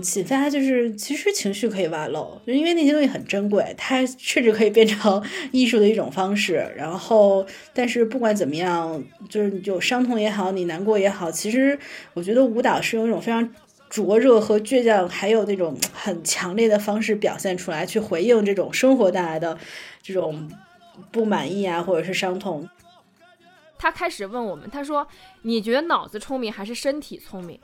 启发就是其实情绪可以外露，就因为那些东西很珍贵，它甚至可以变成 艺术的一种方式。然后，但是不管怎么样，就是有伤痛也好，你难过也好，其实我觉得舞蹈是用一种非常灼热和倔强，还有那种很强烈的方式表现出来，去回应这种生活带来的这种不满意啊，或者是伤痛。他开始问我们，他说：“你觉得脑子聪明还是身体聪明？”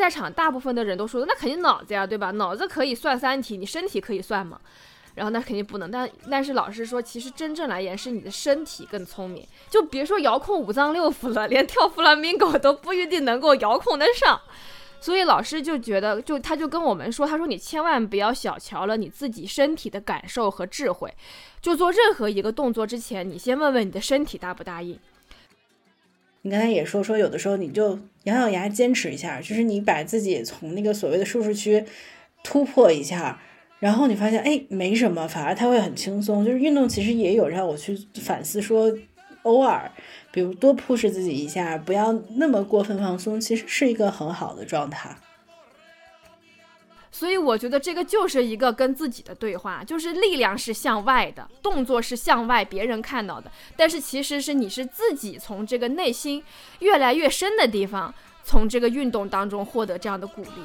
在场大部分的人都说：“那肯定脑子呀，对吧？脑子可以算三体，你身体可以算吗？”然后那肯定不能。但但是老师说，其实真正来言是你的身体更聪明。就别说遥控五脏六腑了，连跳弗朗明戈都不一定能够遥控得上。所以老师就觉得，就他就跟我们说，他说你千万不要小瞧了你自己身体的感受和智慧。就做任何一个动作之前，你先问问你的身体答不答应。你刚才也说说，有的时候你就咬咬牙坚持一下，就是你把自己从那个所谓的舒适区突破一下，然后你发现哎没什么，反而他会很轻松。就是运动其实也有让我去反思，说偶尔比如多 push 自己一下，不要那么过分放松，其实是一个很好的状态。所以我觉得这个就是一个跟自己的对话，就是力量是向外的，动作是向外别人看到的，但是其实是你是自己从这个内心越来越深的地方，从这个运动当中获得这样的鼓励。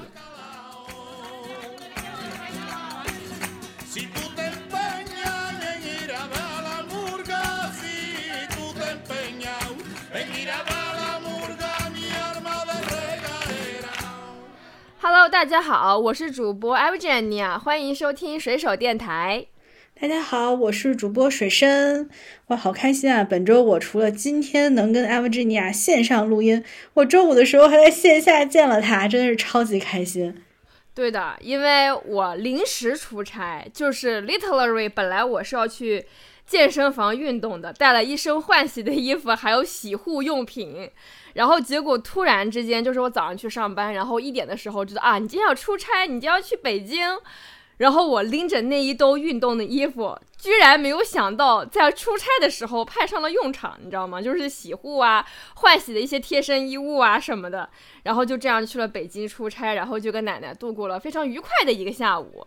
Hello，大家好，我是主播 Evgenia，欢迎收听水手电台。大家好，我是主播水深，哇，好开心啊！本周我除了今天能跟 Evgenia 线上录音，我周五的时候还在线下见了他，真的是超级开心。对的，因为我临时出差，就是 literally 本来我是要去健身房运动的，带了一身换洗的衣服，还有洗护用品。然后结果突然之间，就是我早上去上班，然后一点的时候知道啊，你今天要出差，你就要去北京。然后我拎着那一兜运动的衣服，居然没有想到在出差的时候派上了用场，你知道吗？就是洗护啊、换洗的一些贴身衣物啊什么的。然后就这样去了北京出差，然后就跟奶奶度过了非常愉快的一个下午。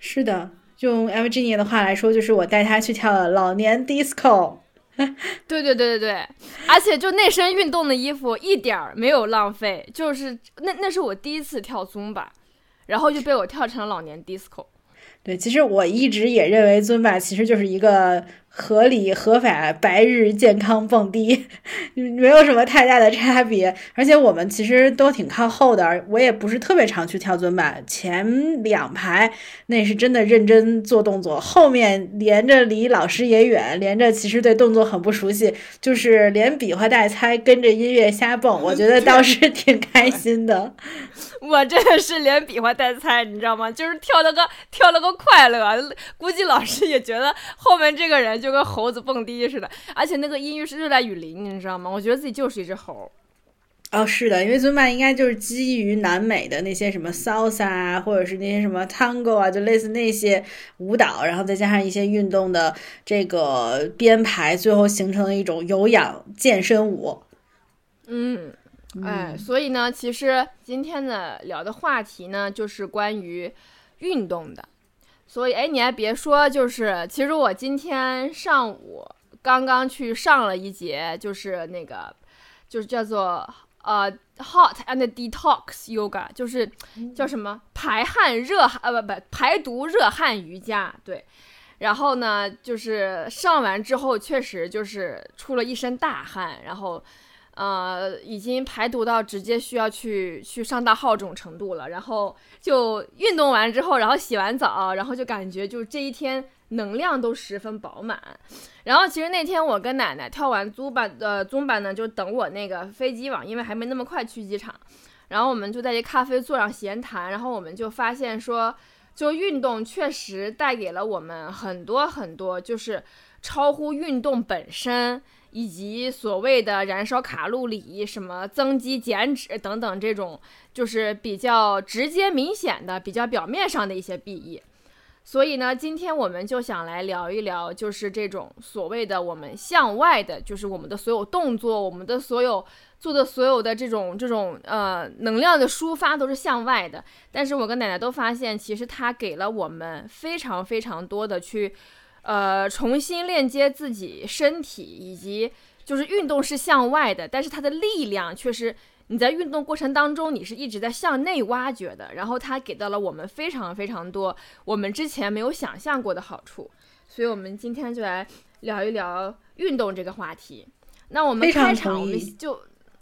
是的，用 L G 年的话来说，就是我带她去跳了老年 disco。对对对对对，而且就那身运动的衣服一点儿没有浪费，就是那那是我第一次跳尊吧，然后就被我跳成了老年 disco。对，其实我一直也认为尊吧其实就是一个。合理合法白日健康蹦迪，没有什么太大的差别。而且我们其实都挺靠后的，我也不是特别常去跳尊吧。前两排那是真的认真做动作，后面连着离老师也远，连着其实对动作很不熟悉，就是连比划带猜，跟着音乐瞎蹦。我觉得倒是挺开心的。我真的是连比划带猜，你知道吗？就是跳了个跳了个快乐。估计老师也觉得后面这个人。就跟猴子蹦迪似的，而且那个音乐是热带雨林，你知道吗？我觉得自己就是一只猴。哦，是的，因为尊巴应该就是基于南美的那些什么 salsa 啊，或者是那些什么 tango 啊，就类似那些舞蹈，然后再加上一些运动的这个编排，最后形成了一种有氧健身舞。嗯，哎，所以呢，其实今天的聊的话题呢，就是关于运动的。所以，哎，你还别说，就是其实我今天上午刚刚去上了一节，就是那个，就是叫做呃 hot and detox yoga，就是叫什么排汗热汗呃不不排毒热汗瑜伽，对。然后呢，就是上完之后确实就是出了一身大汗，然后。呃，已经排毒到直接需要去去上大号这种程度了。然后就运动完之后，然后洗完澡，然后就感觉就这一天能量都十分饱满。然后其实那天我跟奶奶跳完租班呃中班呢，就等我那个飞机嘛，因为还没那么快去机场。然后我们就在这咖啡座上闲谈，然后我们就发现说，就运动确实带给了我们很多很多，就是超乎运动本身以及所谓的燃烧卡路里、什么增肌减脂等等这种，就是比较直接明显的、比较表面上的一些裨益。所以呢，今天我们就想来聊一聊，就是这种所谓的我们向外的，就是我们的所有动作，我们的所有做的所有的这种这种呃能量的抒发都是向外的。但是我跟奶奶都发现，其实它给了我们非常非常多的去呃重新链接自己身体，以及就是运动是向外的，但是它的力量却是。你在运动过程当中，你是一直在向内挖掘的，然后它给到了我们非常非常多我们之前没有想象过的好处，所以我们今天就来聊一聊运动这个话题。那我们开场我们就，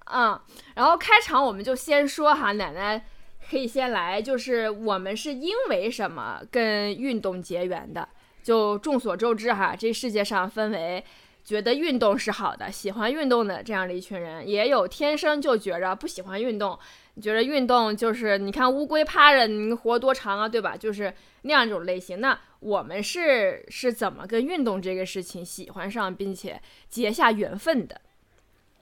嗯，然后开场我们就先说哈，奶奶可以先来，就是我们是因为什么跟运动结缘的？就众所周知哈，这世界上分为。觉得运动是好的，喜欢运动的这样的一群人，也有天生就觉着不喜欢运动，觉着运动就是你看乌龟趴着，你活多长啊，对吧？就是那样一种类型。那我们是是怎么跟运动这个事情喜欢上，并且结下缘分的？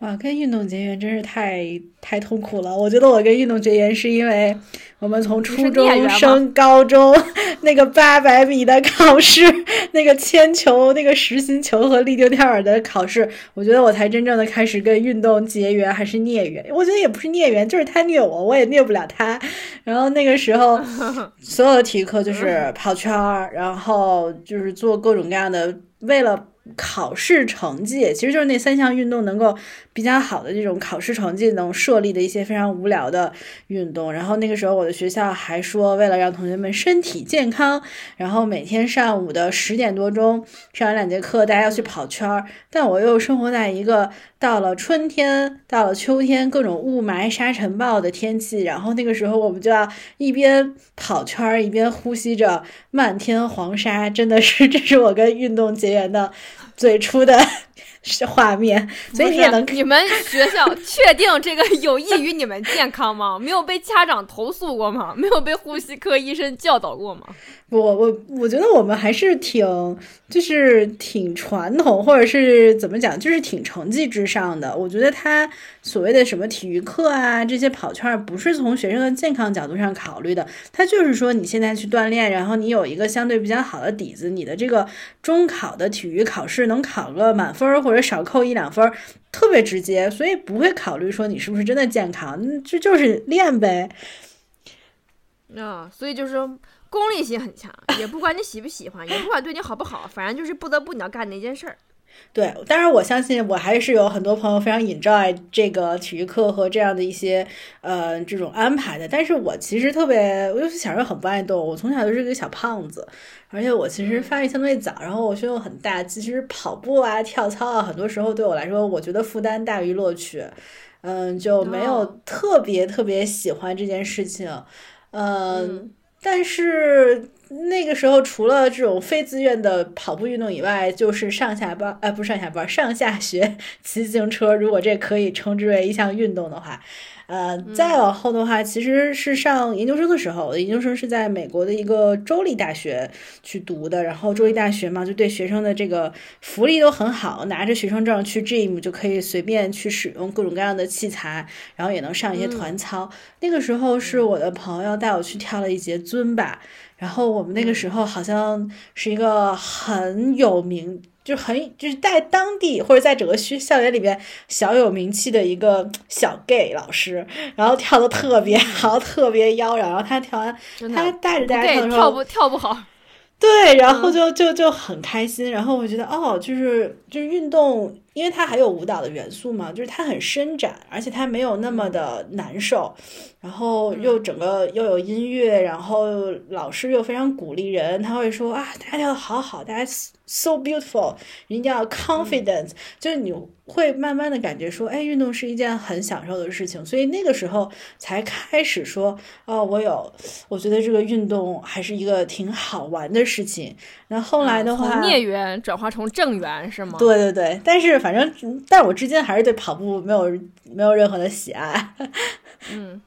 哇，跟运动结缘真是太太痛苦了。我觉得我跟运动结缘是因为我们从初中升高中 那个八百米的考试，那个铅球、那个实心球和立定跳远的考试，我觉得我才真正的开始跟运动结缘，还是孽缘。我觉得也不是孽缘，就是他虐我，我也虐不了他。然后那个时候，所有的体育课就是跑圈儿，然后就是做各种各样的，为了。考试成绩其实就是那三项运动能够比较好的这种考试成绩能设立的一些非常无聊的运动。然后那个时候我的学校还说，为了让同学们身体健康，然后每天上午的十点多钟上完两节课，大家要去跑圈儿。但我又生活在一个到了春天、到了秋天各种雾霾、沙尘暴的天气，然后那个时候我们就要一边跑圈儿一边呼吸着漫天黄沙，真的是这是我跟运动结缘的。最初的 是画面，所以你也能。你们学校 确定这个有益于你们健康吗？没有被家长投诉过吗？没有被呼吸科医生教导过吗？我我我觉得我们还是挺就是挺传统，或者是怎么讲，就是挺成绩至上的。我觉得他所谓的什么体育课啊，这些跑圈，不是从学生的健康角度上考虑的，他就是说你现在去锻炼，然后你有一个相对比较好的底子，你的这个中考的体育考试能考个满分或者少扣一两分，特别直接，所以不会考虑说你是不是真的健康，这就是练呗。啊，所以就是。功利性很强，也不管你喜不喜欢，也不管对你好不好，反正就是不得不你要干那件事儿。对，当然我相信我还是有很多朋友非常 enjoy 这个体育课和这样的一些呃这种安排的。但是我其实特别，我就是小时候很不爱动，我从小就是个小胖子，而且我其实发育相对早，然后我胸又很大，其实跑步啊、跳操啊，很多时候对我来说，我觉得负担大于乐趣，嗯，就没有特别特别喜欢这件事情，嗯。但是那个时候，除了这种非自愿的跑步运动以外，就是上下班，呃，不是上下班，上下学 骑自行车。如果这可以称之为一项运动的话。呃，再往后的话，其实是上研究生的时候，我的研究生是在美国的一个州立大学去读的。然后州立大学嘛，就对学生的这个福利都很好，拿着学生证去 gym 就可以随便去使用各种各样的器材，然后也能上一些团操。那个时候是我的朋友带我去跳了一节尊吧，然后我们那个时候好像是一个很有名。就很就是在当地或者在整个学校园里边小有名气的一个小 gay 老师，然后跳的特别好，特别妖娆。然后他跳完，他带着大家跳的时候，跳不跳不好。对，然后就就就很开心。然后我觉得哦，就是就是运动。因为它还有舞蹈的元素嘛，就是它很伸展，而且它没有那么的难受，然后又整个又有音乐，然后老师又非常鼓励人，他会说啊，大家跳的好好，大家 so beautiful，一定要 confidence，就是你会慢慢的感觉说，哎，运动是一件很享受的事情，所以那个时候才开始说，哦，我有，我觉得这个运动还是一个挺好玩的事情。那后来的话，孽缘转化成正缘是吗？对对对，但是反正，但我至今还是对跑步没有没有任何的喜爱。嗯，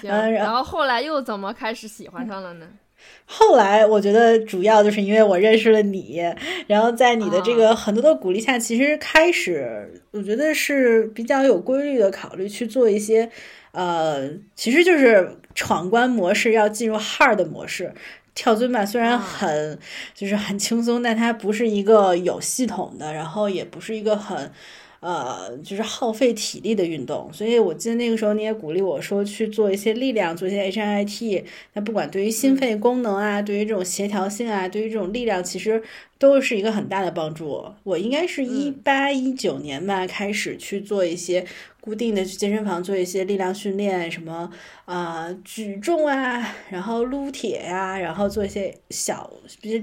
行。然后后来又怎么开始喜欢上了呢？后来我觉得主要就是因为我认识了你，然后在你的这个很多的鼓励下，其实开始我觉得是比较有规律的考虑去做一些，呃，其实就是闯关模式要进入 hard 模式。跳尊吧虽然很就是很轻松，但它不是一个有系统的，然后也不是一个很。呃，就是耗费体力的运动，所以我记得那个时候你也鼓励我说去做一些力量，做一些 HIIT。那不管对于心肺功能啊，对于这种协调性啊，对于这种力量，其实都是一个很大的帮助。我应该是一八一九年吧开始去做一些固定的去健身房做一些力量训练，什么啊举重啊，然后撸铁呀，然后做一些小，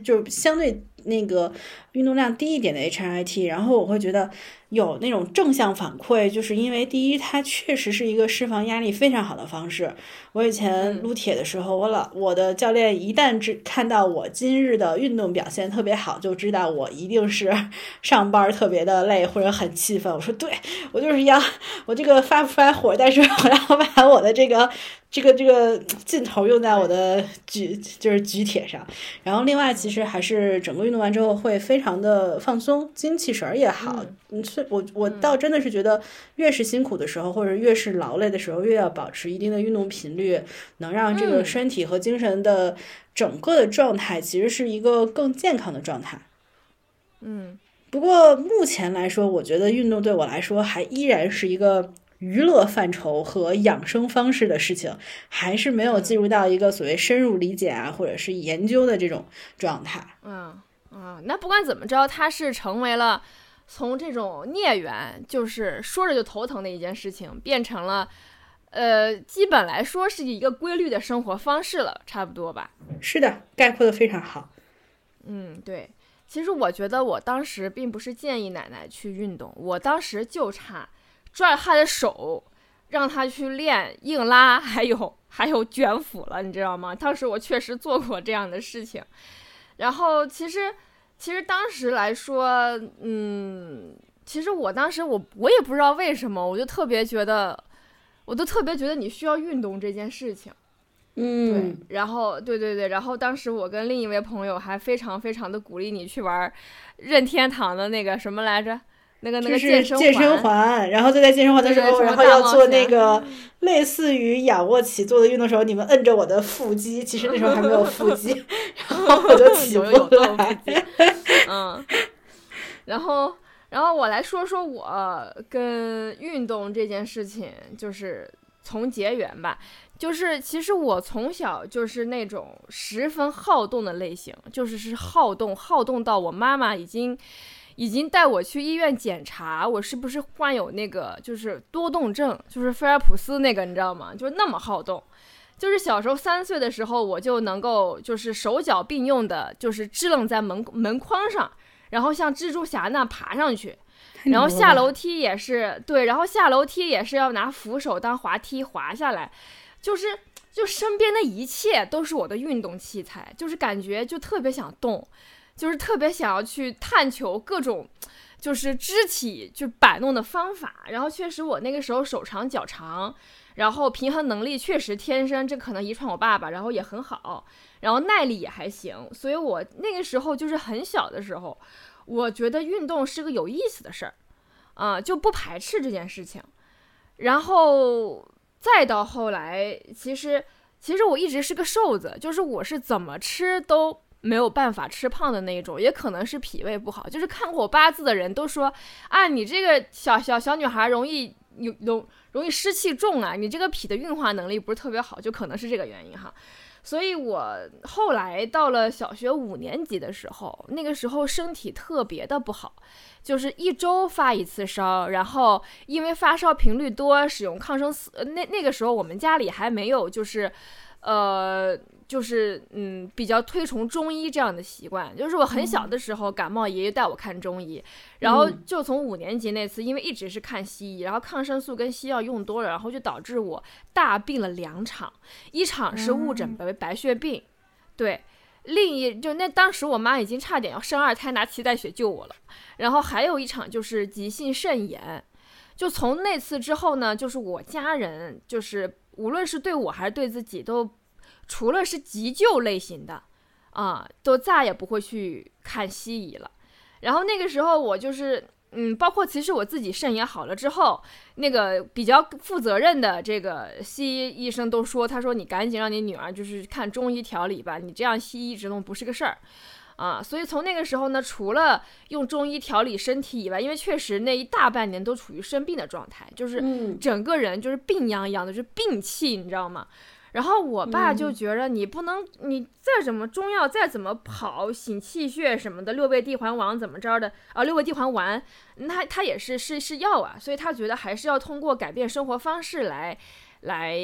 就相对那个运动量低一点的 HIIT，然后我会觉得。有那种正向反馈，就是因为第一，它确实是一个释放压力非常好的方式。我以前撸铁的时候，我老我的教练一旦只看到我今日的运动表现特别好，就知道我一定是 上班特别的累或者很气愤。我说对，我就是要我这个发不出来火，但是我要把我的这个。这个这个劲头用在我的举就是举铁上，然后另外其实还是整个运动完之后会非常的放松，精气神儿也好。嗯，所以我我倒真的是觉得越是辛苦的时候或者越是劳累的时候，越要保持一定的运动频率，能让这个身体和精神的整个的状态其实是一个更健康的状态。嗯，不过目前来说，我觉得运动对我来说还依然是一个。娱乐范畴和养生方式的事情，还是没有进入到一个所谓深入理解啊，或者是研究的这种状态。嗯嗯，那不管怎么着，它是成为了从这种孽缘，就是说着就头疼的一件事情，变成了呃，基本来说是一个规律的生活方式了，差不多吧？是的，概括的非常好。嗯，对。其实我觉得我当时并不是建议奶奶去运动，我当时就差。拽他的手，让他去练硬拉，还有还有卷腹了，你知道吗？当时我确实做过这样的事情。然后其实其实当时来说，嗯，其实我当时我我也不知道为什么，我就特别觉得，我都特别觉得你需要运动这件事情。嗯，对。然后对对对，然后当时我跟另一位朋友还非常非常的鼓励你去玩任天堂的那个什么来着。那个那个健身环，然后就在健身环的时候，然后要做那个类似于仰卧起坐的运动时候，你们摁着我的腹肌，其实那时候还没有腹肌，然后我就起不来。嗯，然后然后我来说说我跟运动这件事情，就是从结缘吧。就是其实我从小就是那种十分好动的类型，就是是好动，好动到我妈妈已经。已经带我去医院检查，我是不是患有那个就是多动症，就是菲尔普斯那个，你知道吗？就是那么好动，就是小时候三岁的时候，我就能够就是手脚并用的，就是支棱在门门框上，然后像蜘蛛侠那爬上去，然后下楼梯也是对，然后下楼梯也是要拿扶手当滑梯滑下来，就是就身边的一切都是我的运动器材，就是感觉就特别想动。就是特别想要去探求各种，就是肢体就摆弄的方法。然后确实我那个时候手长脚长，然后平衡能力确实天生，这可能遗传我爸爸，然后也很好，然后耐力也还行。所以我那个时候就是很小的时候，我觉得运动是个有意思的事儿，啊，就不排斥这件事情。然后再到后来，其实其实我一直是个瘦子，就是我是怎么吃都。没有办法吃胖的那一种，也可能是脾胃不好。就是看过我八字的人都说，啊，你这个小小小女孩容易有容容易湿气重啊，你这个脾的运化能力不是特别好，就可能是这个原因哈。所以我后来到了小学五年级的时候，那个时候身体特别的不好，就是一周发一次烧，然后因为发烧频率多，使用抗生素。那那个时候我们家里还没有就是，呃。就是嗯，比较推崇中医这样的习惯。就是我很小的时候感冒，爷爷带我看中医，然后就从五年级那次，因为一直是看西医，然后抗生素跟西药用多了，然后就导致我大病了两场，一场是误诊为白血病，对，另一就那当时我妈已经差点要生二胎，拿脐带血救我了，然后还有一场就是急性肾炎，就从那次之后呢，就是我家人就是无论是对我还是对自己都。除了是急救类型的，啊，都再也不会去看西医了。然后那个时候我就是，嗯，包括其实我自己肾也好了之后，那个比较负责任的这个西医医生都说，他说你赶紧让你女儿就是看中医调理吧，你这样西医一直弄不是个事儿。啊，所以从那个时候呢，除了用中医调理身体以外，因为确实那一大半年都处于生病的状态，就是整个人就是病殃殃的，就是病气，你知道吗？然后我爸就觉着你不能，你再怎么中药再怎么跑醒气血什么的，六味地黄丸怎么着的啊？六味地黄丸，那他也是是是药啊，所以他觉得还是要通过改变生活方式来来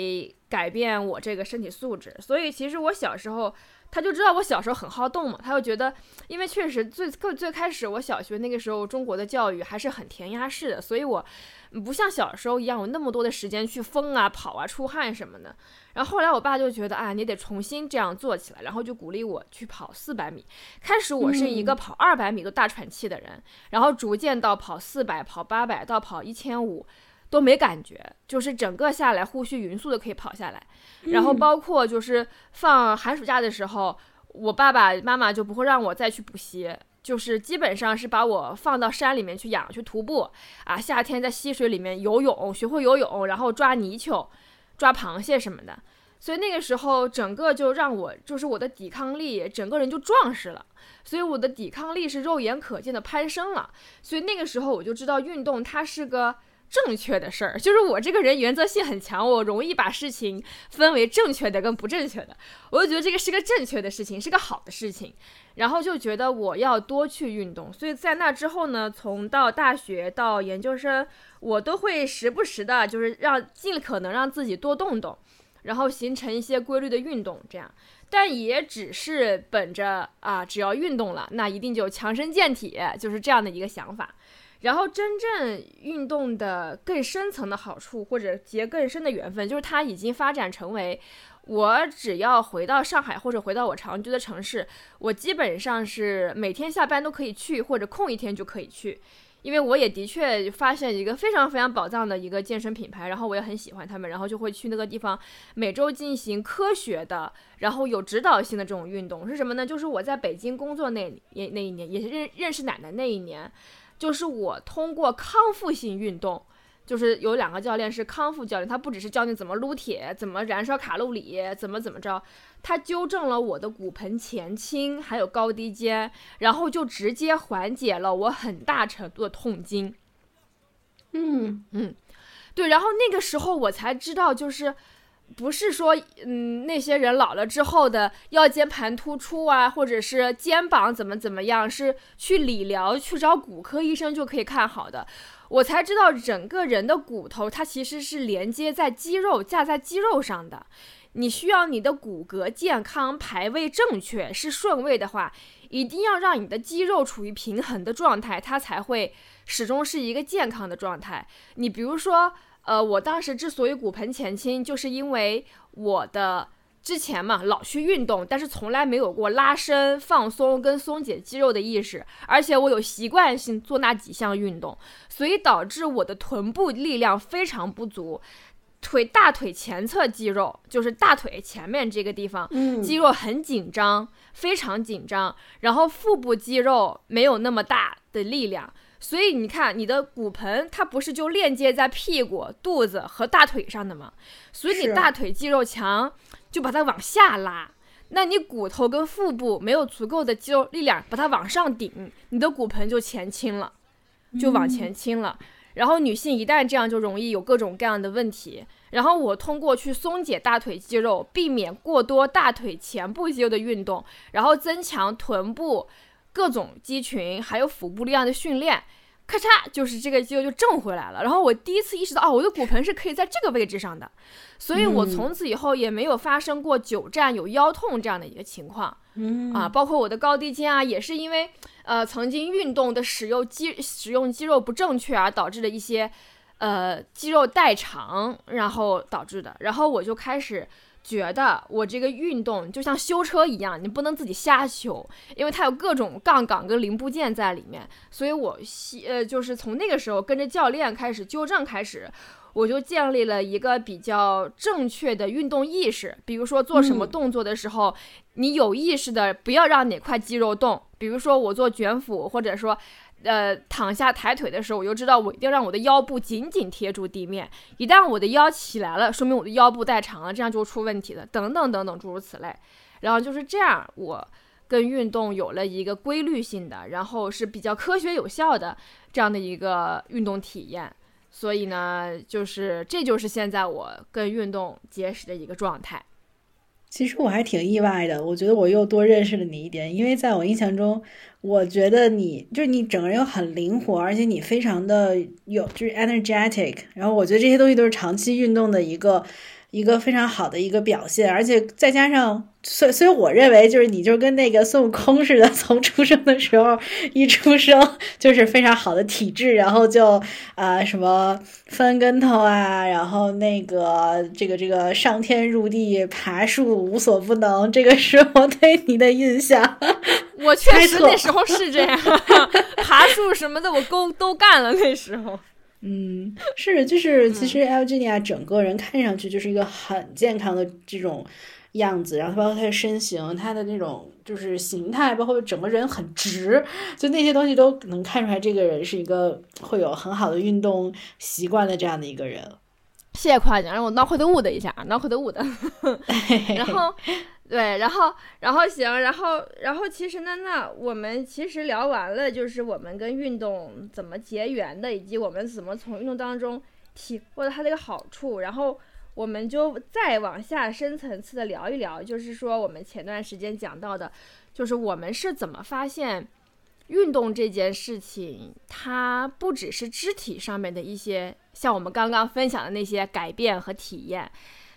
改变我这个身体素质。所以其实我小时候。他就知道我小时候很好动嘛，他就觉得，因为确实最最最开始我小学那个时候中国的教育还是很填鸭式的，所以我不像小时候一样有那么多的时间去疯啊跑啊出汗什么的。然后后来我爸就觉得，啊，你得重新这样做起来，然后就鼓励我去跑四百米。开始我是一个跑二百米都大喘气的人，然后逐渐到跑四百、跑八百到跑一千五。都没感觉，就是整个下来呼吸匀速的可以跑下来，然后包括就是放寒暑假的时候，我爸爸妈妈就不会让我再去补习，就是基本上是把我放到山里面去养去徒步啊，夏天在溪水里面游泳，学会游泳，然后抓泥鳅、抓螃蟹什么的，所以那个时候整个就让我就是我的抵抗力整个人就壮实了，所以我的抵抗力是肉眼可见的攀升了，所以那个时候我就知道运动它是个。正确的事儿，就是我这个人原则性很强，我容易把事情分为正确的跟不正确的。我就觉得这个是个正确的事情，是个好的事情，然后就觉得我要多去运动。所以在那之后呢，从到大学到研究生，我都会时不时的，就是让尽可能让自己多动动，然后形成一些规律的运动，这样。但也只是本着啊，只要运动了，那一定就强身健体，就是这样的一个想法。然后真正运动的更深层的好处，或者结更深的缘分，就是它已经发展成为，我只要回到上海或者回到我常居的城市，我基本上是每天下班都可以去，或者空一天就可以去，因为我也的确发现一个非常非常宝藏的一个健身品牌，然后我也很喜欢他们，然后就会去那个地方每周进行科学的，然后有指导性的这种运动是什么呢？就是我在北京工作那也那一年，也是认认识奶奶那一年。就是我通过康复性运动，就是有两个教练是康复教练，他不只是教你怎么撸铁、怎么燃烧卡路里、怎么怎么着，他纠正了我的骨盆前倾还有高低肩，然后就直接缓解了我很大程度的痛经。嗯嗯，对，然后那个时候我才知道，就是。不是说，嗯，那些人老了之后的腰间盘突出啊，或者是肩膀怎么怎么样，是去理疗去找骨科医生就可以看好的。我才知道，整个人的骨头它其实是连接在肌肉架在肌肉上的。你需要你的骨骼健康，排位正确是顺位的话，一定要让你的肌肉处于平衡的状态，它才会始终是一个健康的状态。你比如说。呃，我当时之所以骨盆前倾，就是因为我的之前嘛老去运动，但是从来没有过拉伸、放松跟松解肌肉的意识，而且我有习惯性做那几项运动，所以导致我的臀部力量非常不足，腿大腿前侧肌肉就是大腿前面这个地方肌肉很紧张，非常紧张，然后腹部肌肉没有那么大的力量。所以你看，你的骨盆它不是就链接在屁股、肚子和大腿上的吗？所以你大腿肌肉强，就把它往下拉。那你骨头跟腹部没有足够的肌肉力量把它往上顶，你的骨盆就前倾了，就往前倾了。然后女性一旦这样，就容易有各种各样的问题。然后我通过去松解大腿肌肉，避免过多大腿前部肌肉的运动，然后增强臀部。各种肌群还有腹部力量的训练，咔嚓，就是这个肌肉就正回来了。然后我第一次意识到，哦，我的骨盆是可以在这个位置上的，所以我从此以后也没有发生过久站有腰痛这样的一个情况。嗯啊，包括我的高低肩啊，也是因为呃曾经运动的使用肌使用肌肉不正确而导致的一些呃肌肉代偿，然后导致的。然后我就开始。觉得我这个运动就像修车一样，你不能自己瞎修，因为它有各种杠杆跟零部件在里面。所以我西呃，就是从那个时候跟着教练开始纠正开始，我就建立了一个比较正确的运动意识。比如说做什么动作的时候，你有意识的不要让哪块肌肉动。比如说我做卷腹，或者说。呃，躺下抬腿的时候，我就知道我一定要让我的腰部紧紧贴住地面。一旦我的腰起来了，说明我的腰部太长了，这样就出问题了。等等等等，诸如此类。然后就是这样，我跟运动有了一个规律性的，然后是比较科学有效的这样的一个运动体验。所以呢，就是这就是现在我跟运动结识的一个状态。其实我还挺意外的，我觉得我又多认识了你一点，因为在我印象中，我觉得你就是你整个人又很灵活，而且你非常的有就是 energetic，然后我觉得这些东西都是长期运动的一个。一个非常好的一个表现，而且再加上，所以所以我认为就是你就跟那个孙悟空似的，从出生的时候一出生就是非常好的体质，然后就啊什么翻跟头啊，然后那个这个这个上天入地爬树无所不能，这个是我对你的印象。我确实那时候是这样，爬树什么的我都都干了那时候。嗯，是，就是其实 L G N a 整个人看上去就是一个很健康的这种样子，然后包括他的身形，他的那种就是形态，包括整个人很直，就那些东西都能看出来，这个人是一个会有很好的运动习惯的这样的一个人。谢谢夸奖，让我脑壳都捂的一下，脑壳都捂的，然后。对，然后，然后行，然后，然后，其实呢，那我们其实聊完了，就是我们跟运动怎么结缘的，以及我们怎么从运动当中体会到它的一个好处，然后我们就再往下深层次的聊一聊，就是说我们前段时间讲到的，就是我们是怎么发现运动这件事情，它不只是肢体上面的一些，像我们刚刚分享的那些改变和体验，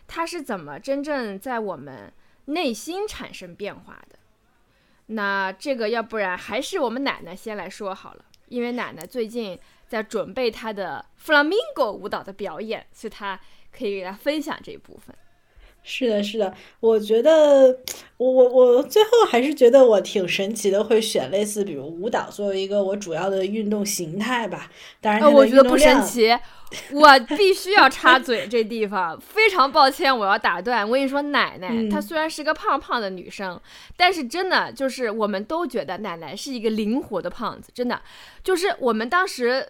它是怎么真正在我们。内心产生变化的，那这个要不然还是我们奶奶先来说好了，因为奶奶最近在准备她的 flamingo 舞蹈的表演，所以她可以给大家分享这一部分。是的，是的，我觉得我我我最后还是觉得我挺神奇的，会选类似比如舞蹈作为一个我主要的运动形态吧。当然，我觉得不神奇，我必须要插嘴这地方，非常抱歉，我要打断。我跟你说，奶奶她虽然是个胖胖的女生，但是真的就是我们都觉得奶奶是一个灵活的胖子，真的就是我们当时。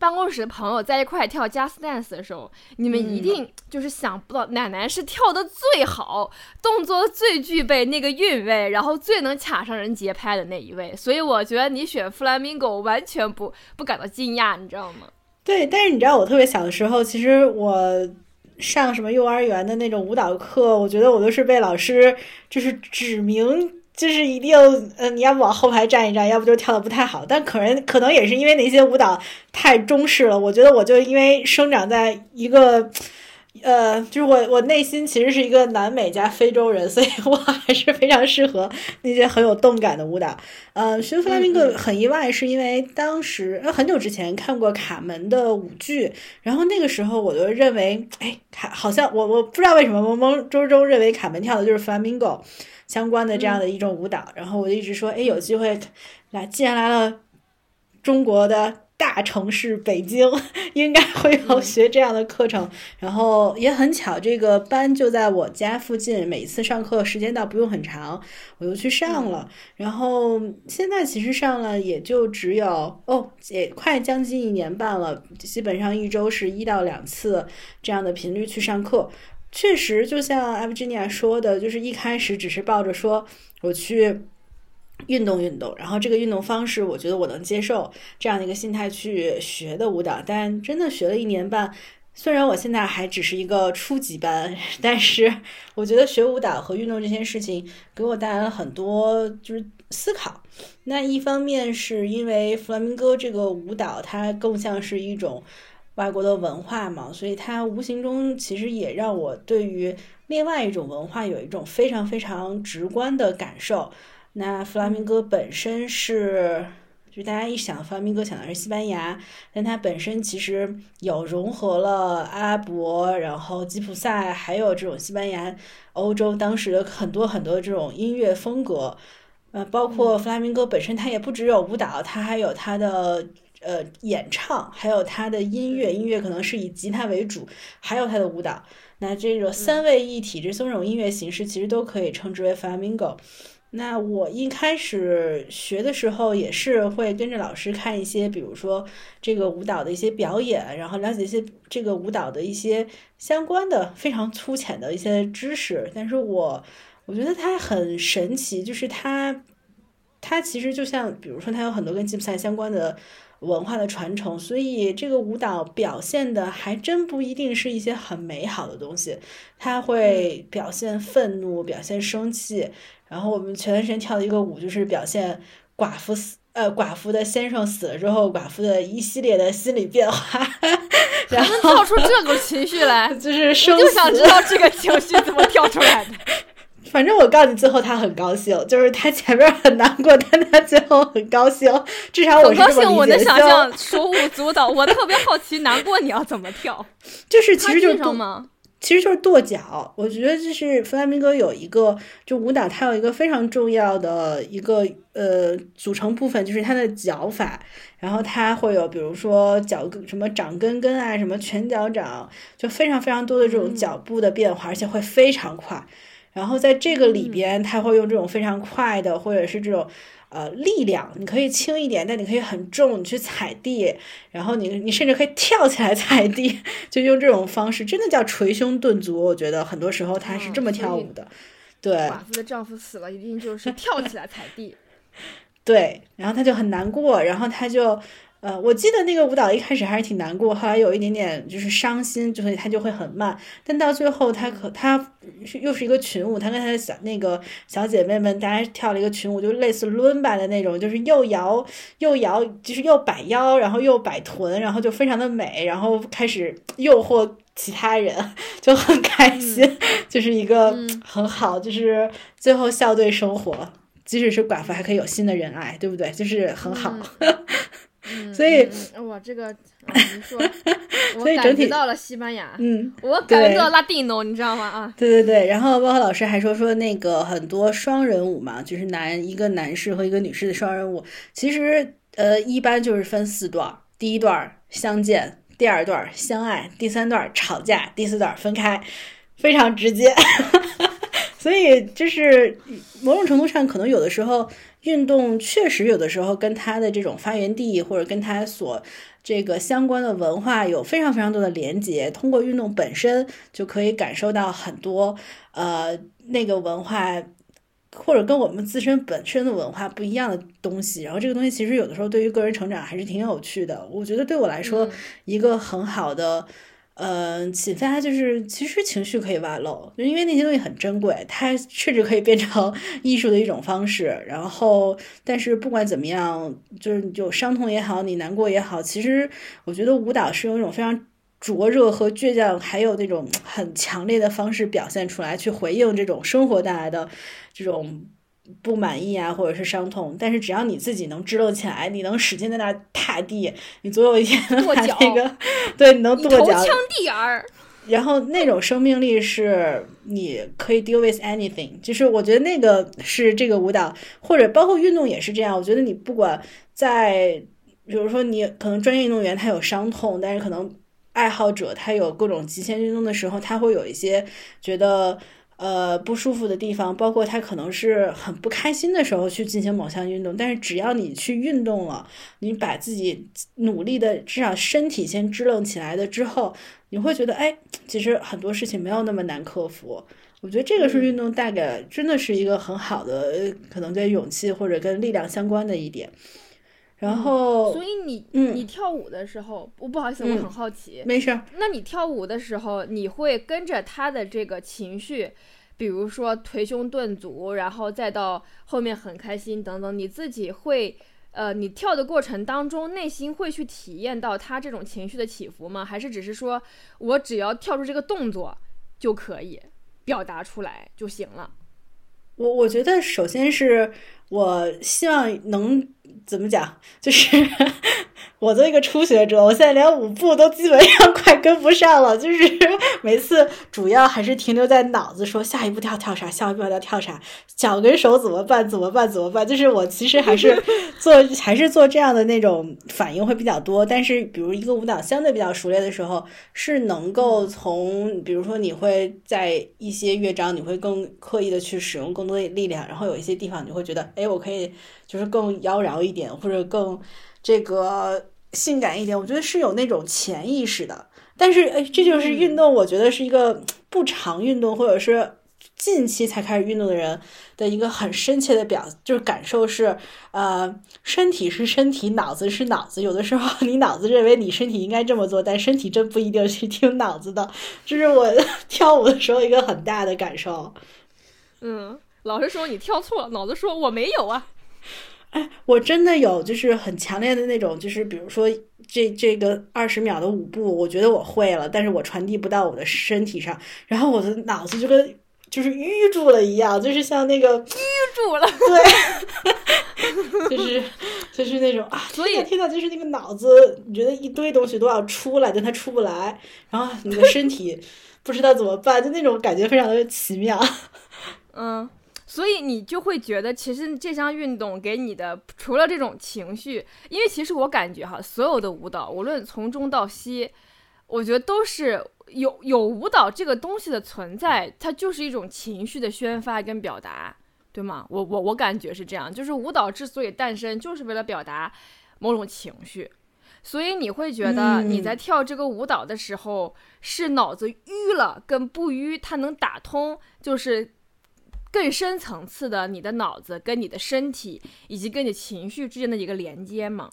办公室的朋友在一块跳 Just Dance 的时候，你们一定就是想不到，奶奶是跳的最好，动作最具备那个韵味，然后最能卡上人节拍的那一位。所以我觉得你选 Flamingo 完全不不感到惊讶，你知道吗？对，但是你知道我特别小的时候，其实我上什么幼儿园的那种舞蹈课，我觉得我都是被老师就是指明。就是一定，嗯，你要不往后排站一站，要不就跳的不太好。但可能可能也是因为那些舞蹈太中式了，我觉得我就因为生长在一个，呃，就是我我内心其实是一个南美加非洲人，所以我还是非常适合那些很有动感的舞蹈。呃，学弗拉明戈很意外，是因为当时很久之前看过卡门的舞剧，然后那个时候我就认为，哎，卡好像我我不知道为什么懵懵周周认为卡门跳的就是弗拉明戈。相关的这样的一种舞蹈，然后我就一直说，哎，有机会来，既然来了中国的大城市北京，应该会有学这样的课程。然后也很巧，这个班就在我家附近，每次上课时间倒不用很长，我就去上了。然后现在其实上了也就只有哦，也快将近一年半了，基本上一周是一到两次这样的频率去上课。确实，就像艾弗吉尼亚说的，就是一开始只是抱着说我去运动运动，然后这个运动方式我觉得我能接受这样的一个心态去学的舞蹈。但真的学了一年半，虽然我现在还只是一个初级班，但是我觉得学舞蹈和运动这件事情给我带来了很多就是思考。那一方面是因为弗拉明戈这个舞蹈，它更像是一种。外国的文化嘛，所以它无形中其实也让我对于另外一种文化有一种非常非常直观的感受。那弗拉明戈本身是，就大家一想弗拉明戈想的是西班牙，但它本身其实有融合了阿拉伯，然后吉普赛，还有这种西班牙、欧洲当时的很多很多这种音乐风格。呃，包括弗拉明戈本身，它也不只有舞蹈，它还有它的。呃演唱，还有它的音乐，音乐可能是以吉他为主，还有它的舞蹈。那这个三位一体这三种音乐形式其实都可以称之为 flamingo。那我一开始学的时候也是会跟着老师看一些，比如说这个舞蹈的一些表演，然后了解一些这个舞蹈的一些相关的非常粗浅的一些知识。但是我我觉得它很神奇，就是它它其实就像，比如说它有很多跟吉普赛相关的文化的传承，所以这个舞蹈表现的还真不一定是一些很美好的东西，它会表现愤怒，表现生气。然后我们前段时间跳的一个舞，就是表现寡妇死，呃，寡妇的先生死了之后，寡妇的一系列的心理变化。然后跳出这种情绪来，就是生就想知道这个情绪怎么跳出来的。反正我告诉你，最后他很高兴，就是他前面很难过，但他最后很高兴。至少我是这么理解。高兴，我能想象手舞足蹈。我特别好奇，难过你要怎么跳？就是其实就是？其实就是跺脚，我觉得就是弗拉明戈有一个，就舞蹈它有一个非常重要的一个呃组成部分，就是它的脚法。然后它会有比如说脚什么掌跟跟啊，什么全脚掌，就非常非常多的这种脚步的变化，而且会非常快。然后在这个里边，他会用这种非常快的，或者是这种。呃，力量你可以轻一点，但你可以很重，你去踩地，然后你你甚至可以跳起来踩地，就用这种方式，真的叫捶胸顿足。我觉得很多时候他是这么跳舞的。对，寡妇的丈夫死了，一定就是跳起来踩地。对，然后他就很难过，然后他就。呃，我记得那个舞蹈一开始还是挺难过，后来有一点点就是伤心，就是他就会很慢，但到最后他可他又是一个群舞，他跟他的小那个小姐妹们大家跳了一个群舞，就类似伦巴的那种，就是又摇又摇，就是又摆腰，然后又摆臀，然后就非常的美，然后开始诱惑其他人，就很开心，就是一个很好，就是最后笑对生活，即使是寡妇还可以有新的人爱，对不对？就是很好。所以，我，这个你说，我感觉到了西班牙，嗯，我感觉到拉丁诺，你知道吗？啊，对对对。然后包括老师还说说那个很多双人舞嘛，就是男一个男士和一个女士的双人舞，其实呃一般就是分四段，第一段相见，第二段相爱，第三段吵架，第四段分开，非常直接。所以就是某种程度上，可能有的时候。运动确实有的时候跟它的这种发源地或者跟它所这个相关的文化有非常非常多的连接。通过运动本身就可以感受到很多呃那个文化或者跟我们自身本身的文化不一样的东西。然后这个东西其实有的时候对于个人成长还是挺有趣的。我觉得对我来说一个很好的。嗯，启发就是，其实情绪可以外露，就因为那些东西很珍贵，它甚至可以变成 艺术的一种方式。然后，但是不管怎么样，就是有伤痛也好，你难过也好，其实我觉得舞蹈是用一种非常灼热和倔强，还有那种很强烈的方式表现出来，去回应这种生活带来的这种。不满意啊，或者是伤痛，但是只要你自己能支棱起来，你能使劲在那踏地，你总有一天能把那个，对，你能跺脚，枪地儿。然后那种生命力是你可以 deal with anything，就是我觉得那个是这个舞蹈或者包括运动也是这样。我觉得你不管在，比如说你可能专业运动员他有伤痛，但是可能爱好者他有各种极限运动的时候，他会有一些觉得。呃，不舒服的地方，包括他可能是很不开心的时候去进行某项运动，但是只要你去运动了，你把自己努力的至少身体先支棱起来的之后，你会觉得，哎，其实很多事情没有那么难克服。我觉得这个是运动带给，真的是一个很好的，可能跟勇气或者跟力量相关的一点。然后，所以你你跳舞的时候，我不好意思，我很好奇，没事。那你跳舞的时候，你会跟着他的这个情绪，比如说捶胸顿足，然后再到后面很开心等等，你自己会呃，你跳的过程当中，内心会去体验到他这种情绪的起伏吗？还是只是说我只要跳出这个动作就可以表达出来就行了？我我觉得，首先是我希望能。怎么讲？就是 我作为一个初学者，我现在连舞步都基本上快跟不上了，就是 每次主要还是停留在脑子说下一步跳跳啥，下一步要跳啥，脚跟手怎么办？怎么办？怎么办？就是我其实还是 做还是做这样的那种反应会比较多。但是比如一个舞蹈相对比较熟练的时候，是能够从比如说你会在一些乐章你会更刻意的去使用更多的力量，然后有一些地方你会觉得哎，我可以就是更妖娆一点，或者更。这个性感一点，我觉得是有那种潜意识的。但是，哎，这就是运动，我觉得是一个不常运动或者是近期才开始运动的人的一个很深切的表，就是感受是，呃，身体是身体，脑子是脑子。有的时候，你脑子认为你身体应该这么做，但身体真不一定去听脑子的。这是我 跳舞的时候一个很大的感受。嗯，老师说你跳错了，脑子说我没有啊。哎，我真的有，就是很强烈的那种，就是比如说这这个二十秒的舞步，我觉得我会了，但是我传递不到我的身体上，然后我的脑子就跟就是淤住了一样，就是像那个淤住了，对，就是就是那种啊，所以听到就是那个脑子，你觉得一堆东西都要出来，但它出不来，然后你的身体不知道怎么办，就那种感觉非常的奇妙，嗯。所以你就会觉得，其实这项运动给你的除了这种情绪，因为其实我感觉哈，所有的舞蹈，无论从中到西，我觉得都是有有舞蹈这个东西的存在，它就是一种情绪的宣发跟表达，对吗？我我我感觉是这样，就是舞蹈之所以诞生，就是为了表达某种情绪，所以你会觉得你在跳这个舞蹈的时候，是脑子淤了跟不淤，它能打通，就是。更深层次的，你的脑子跟你的身体以及跟你情绪之间的一个连接吗？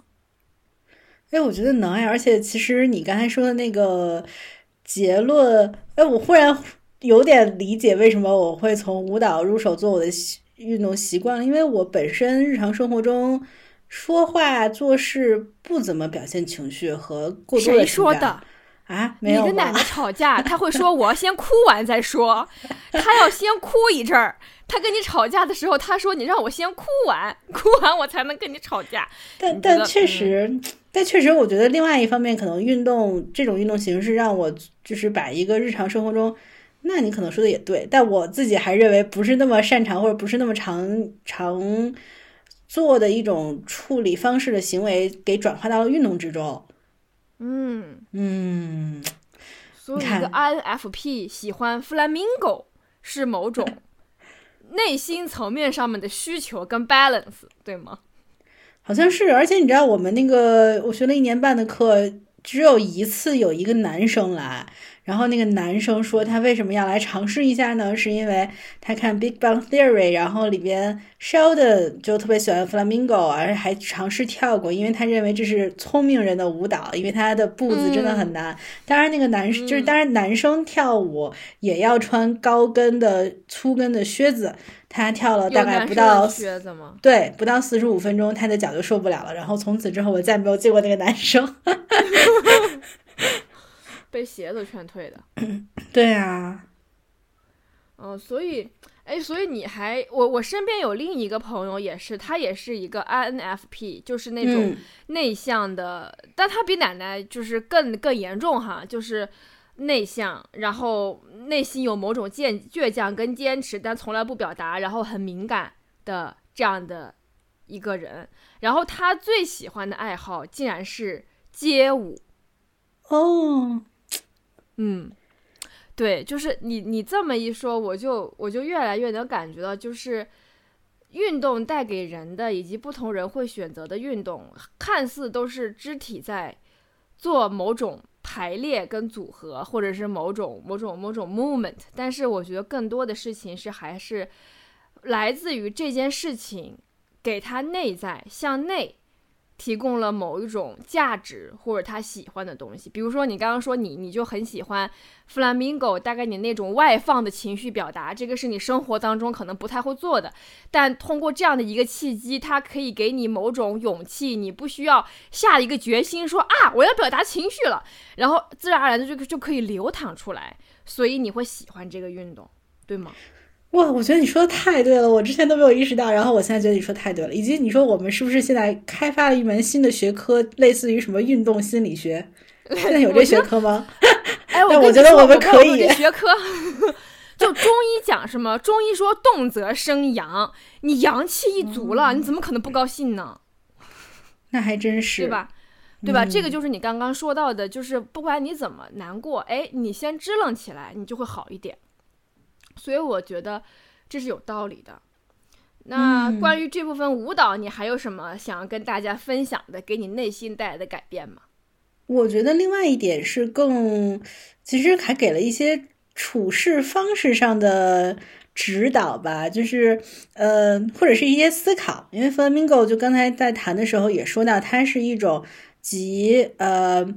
哎，我觉得能哎。而且，其实你刚才说的那个结论，哎，我忽然有点理解为什么我会从舞蹈入手做我的运动习惯了因为我本身日常生活中说话做事不怎么表现情绪和过多的情感。啊，没有你跟奶奶吵架，他会说我要先哭完再说，他要先哭一阵儿。他跟你吵架的时候，他说你让我先哭完，哭完我才能跟你吵架。但但确实，但确实，我觉得另外一方面，可能运动这种运动形式让我就是把一个日常生活中，那你可能说的也对，但我自己还认为不是那么擅长或者不是那么常常做的一种处理方式的行为，给转化到了运动之中。嗯嗯，所以一个 INFP 喜欢 flamingo 是某种 内心层面上面的需求跟 balance，对吗？好像是，而且你知道，我们那个我学了一年半的课，只有一次有一个男生来。然后那个男生说他为什么要来尝试一下呢？是因为他看《Big Bang Theory》，然后里边 Sheldon 就特别喜欢 Flamingo，而且还尝试跳过，因为他认为这是聪明人的舞蹈，因为他的步子真的很难。当然，那个男就是当然男生跳舞也要穿高跟的粗跟的靴子，他跳了大概不到靴子吗？对，不到四十五分钟，他的脚就受不了了。然后从此之后，我再没有见过那个男生。被鞋子劝退的，对啊，嗯，所以，哎，所以你还我我身边有另一个朋友，也是他也是一个 INFP，就是那种内向的，但他比奶奶就是更更严重哈，就是内向，然后内心有某种坚倔强跟坚持，但从来不表达，然后很敏感的这样的一个人，然后他最喜欢的爱好竟然是街舞，哦。嗯，对，就是你你这么一说，我就我就越来越能感觉到，就是运动带给人的，以及不同人会选择的运动，看似都是肢体在做某种排列跟组合，或者是某种某种某种 movement，但是我觉得更多的事情是还是来自于这件事情给他内在向内。提供了某一种价值或者他喜欢的东西，比如说你刚刚说你你就很喜欢 flamingo，大概你那种外放的情绪表达，这个是你生活当中可能不太会做的，但通过这样的一个契机，它可以给你某种勇气，你不需要下一个决心说啊我要表达情绪了，然后自然而然的就就可以流淌出来，所以你会喜欢这个运动，对吗？哇，我觉得你说的太对了，我之前都没有意识到，然后我现在觉得你说太对了。以及你说我们是不是现在开发了一门新的学科，类似于什么运动心理学？现在有这学科吗？哎，我觉得我们可以。学科 就中医讲什么？中医说动则生阳，你阳气一足了，你怎么可能不高兴呢？那还真是，对吧？对吧？这个就是你刚刚说到的，就是不管你怎么难过，哎，你先支棱起来，你就会好一点。所以我觉得这是有道理的。那关于这部分舞蹈，你还有什么想要跟大家分享的，给你内心带来的改变吗？我觉得另外一点是更，其实还给了一些处事方式上的指导吧，就是呃，或者是一些思考。因为 flamingo 就刚才在谈的时候也说到，它是一种集呃。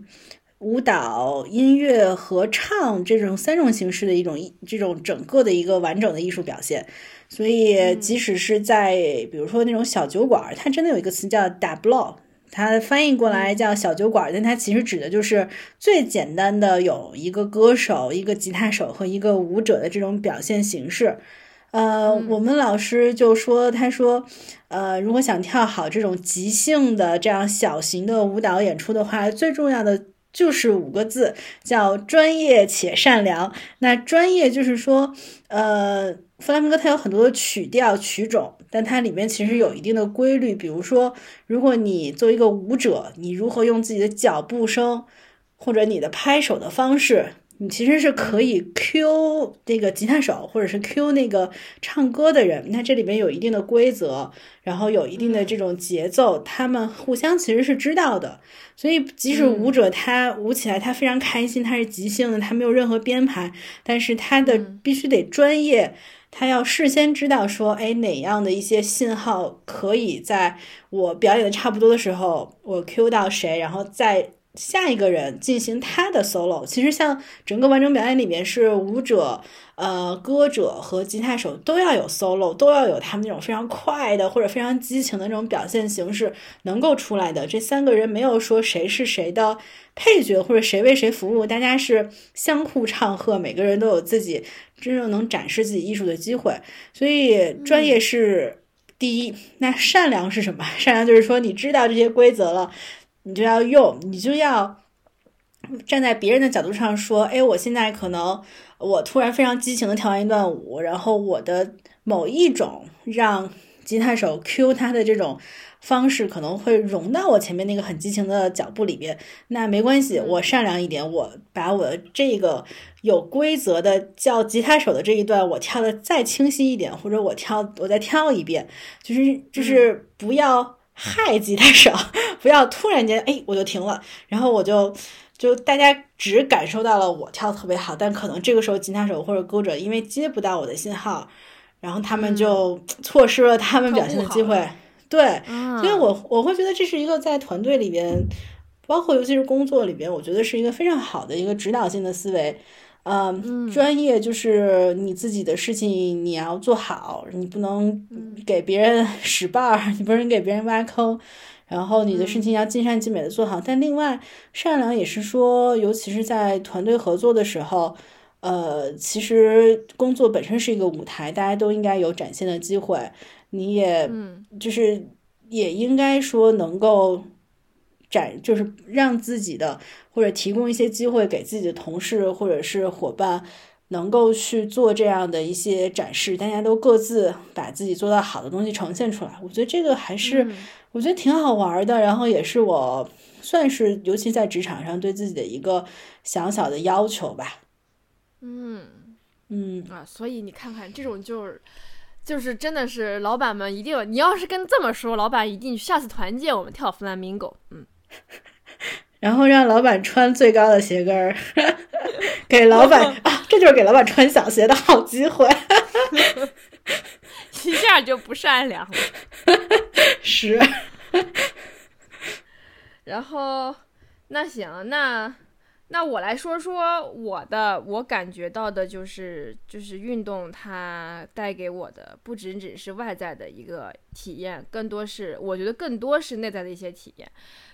舞蹈、音乐、合唱这种三种形式的一种这种整个的一个完整的艺术表现，所以即使是在比如说那种小酒馆，它真的有一个词叫 d a b l o 它翻译过来叫小酒馆，但它其实指的就是最简单的有一个歌手、一个吉他手和一个舞者的这种表现形式。呃，我们老师就说，他说，呃，如果想跳好这种即兴的这样小型的舞蹈演出的话，最重要的。就是五个字，叫专业且善良。那专业就是说，呃，弗拉明戈它有很多的曲调曲种，但它里面其实有一定的规律。比如说，如果你作为一个舞者，你如何用自己的脚步声，或者你的拍手的方式。你其实是可以 Q 那个吉他手，或者是 Q 那个唱歌的人，那这里面有一定的规则，然后有一定的这种节奏，他们互相其实是知道的。所以即使舞者他舞起来他非常开心，他是即兴的，他没有任何编排，但是他的必须得专业，他要事先知道说，哎，哪样的一些信号可以在我表演的差不多的时候，我 Q 到谁，然后再。下一个人进行他的 solo，其实像整个完整表演里面是舞者、呃歌者和吉他手都要有 solo，都要有他们那种非常快的或者非常激情的那种表现形式能够出来的。这三个人没有说谁是谁的配角或者谁为谁服务，大家是相互唱和，每个人都有自己真正能展示自己艺术的机会。所以专业是第一，那善良是什么？善良就是说你知道这些规则了。你就要用，你就要站在别人的角度上说，哎，我现在可能我突然非常激情的跳完一段舞，然后我的某一种让吉他手 Q 他的这种方式可能会融到我前面那个很激情的脚步里边。那没关系，我善良一点，我把我的这个有规则的叫吉他手的这一段我跳的再清晰一点，或者我跳我再跳一遍，就是就是不要。害吉他手，不要突然间哎我就停了，然后我就就大家只感受到了我跳的特别好，但可能这个时候吉他手或者歌者因为接不到我的信号，然后他们就错失了他们表现的机会。对，所以我我会觉得这是一个在团队里边，包括尤其是工作里边，我觉得是一个非常好的一个指导性的思维。嗯，专业就是你自己的事情，你要做好，你不能给别人使绊儿，你不能给别人挖坑，然后你的事情要尽善尽美的做好。但另外，善良也是说，尤其是在团队合作的时候，呃，其实工作本身是一个舞台，大家都应该有展现的机会，你也就是也应该说能够。展就是让自己的或者提供一些机会给自己的同事或者是伙伴，能够去做这样的一些展示，大家都各自把自己做到好的东西呈现出来。我觉得这个还是我觉得挺好玩的，然后也是我算是尤其在职场上对自己的一个小小的要求吧。嗯嗯啊，所以你看看这种就是就是真的是老板们一定，你要是跟这么说，老板一定下次团建我们跳 flamingo，嗯。然后让老板穿最高的鞋跟儿，给老板 啊，这就是给老板穿小鞋的好机会，一下就不善良了。是。然后，那行，那那我来说说我的，我感觉到的就是，就是运动它带给我的不仅仅是外在的一个体验，更多是我觉得更多是内在的一些体验。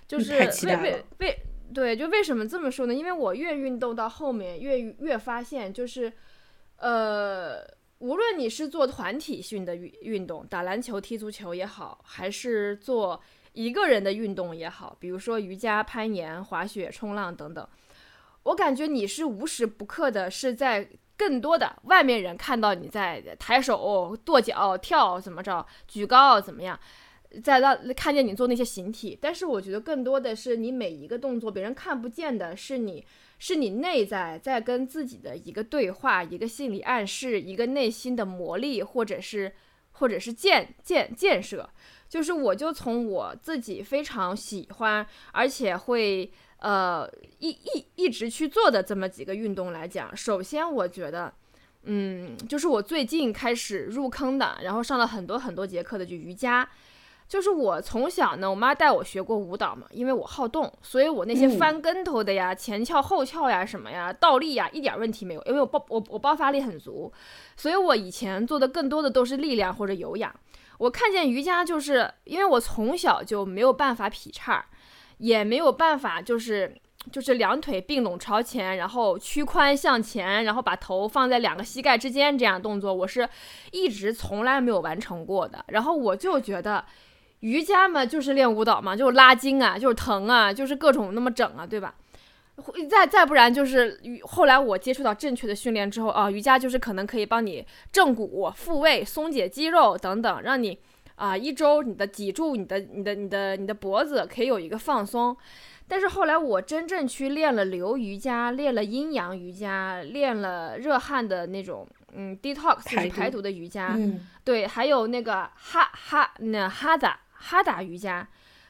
就是为为为对，就为什么这么说呢？因为我越运动到后面，越越发现，就是，呃，无论你是做团体性的运运动，打篮球、踢足球也好，还是做一个人的运动也好，比如说瑜伽、攀岩、滑雪、冲浪等等，我感觉你是无时不刻的是在更多的外面人看到你在抬手、跺脚、跳怎么着、举高怎么样，在让看见你做那些形体，但是我觉得更多的是你每一个动作别人看不见的，是你。是你内在在跟自己的一个对话，一个心理暗示，一个内心的磨砺，或者是，或者是建建建设。就是我就从我自己非常喜欢，而且会呃一一一直去做的这么几个运动来讲，首先我觉得，嗯，就是我最近开始入坑的，然后上了很多很多节课的就瑜伽。就是我从小呢，我妈带我学过舞蹈嘛，因为我好动，所以我那些翻跟头的呀、前翘后翘呀、什么呀、倒立呀，一点问题没有，因为我爆我我爆发力很足，所以我以前做的更多的都是力量或者有氧。我看见瑜伽，就是因为我从小就没有办法劈叉，也没有办法就是就是两腿并拢朝前，然后屈髋向前，然后把头放在两个膝盖之间这样动作，我是一直从来没有完成过的。然后我就觉得。瑜伽嘛，就是练舞蹈嘛，就是拉筋啊，就是疼啊，就是各种那么整啊，对吧？再再不然就是后来我接触到正确的训练之后啊，瑜伽就是可能可以帮你正骨、复位、松解肌肉等等，让你啊一周你的脊柱、你的、你的、你的、你的脖子可以有一个放松。但是后来我真正去练了流瑜伽，练了阴阳瑜伽，练了热汗的那种。嗯，detox 就是排毒的瑜伽，对，还有那个哈哈那哈达哈达瑜伽，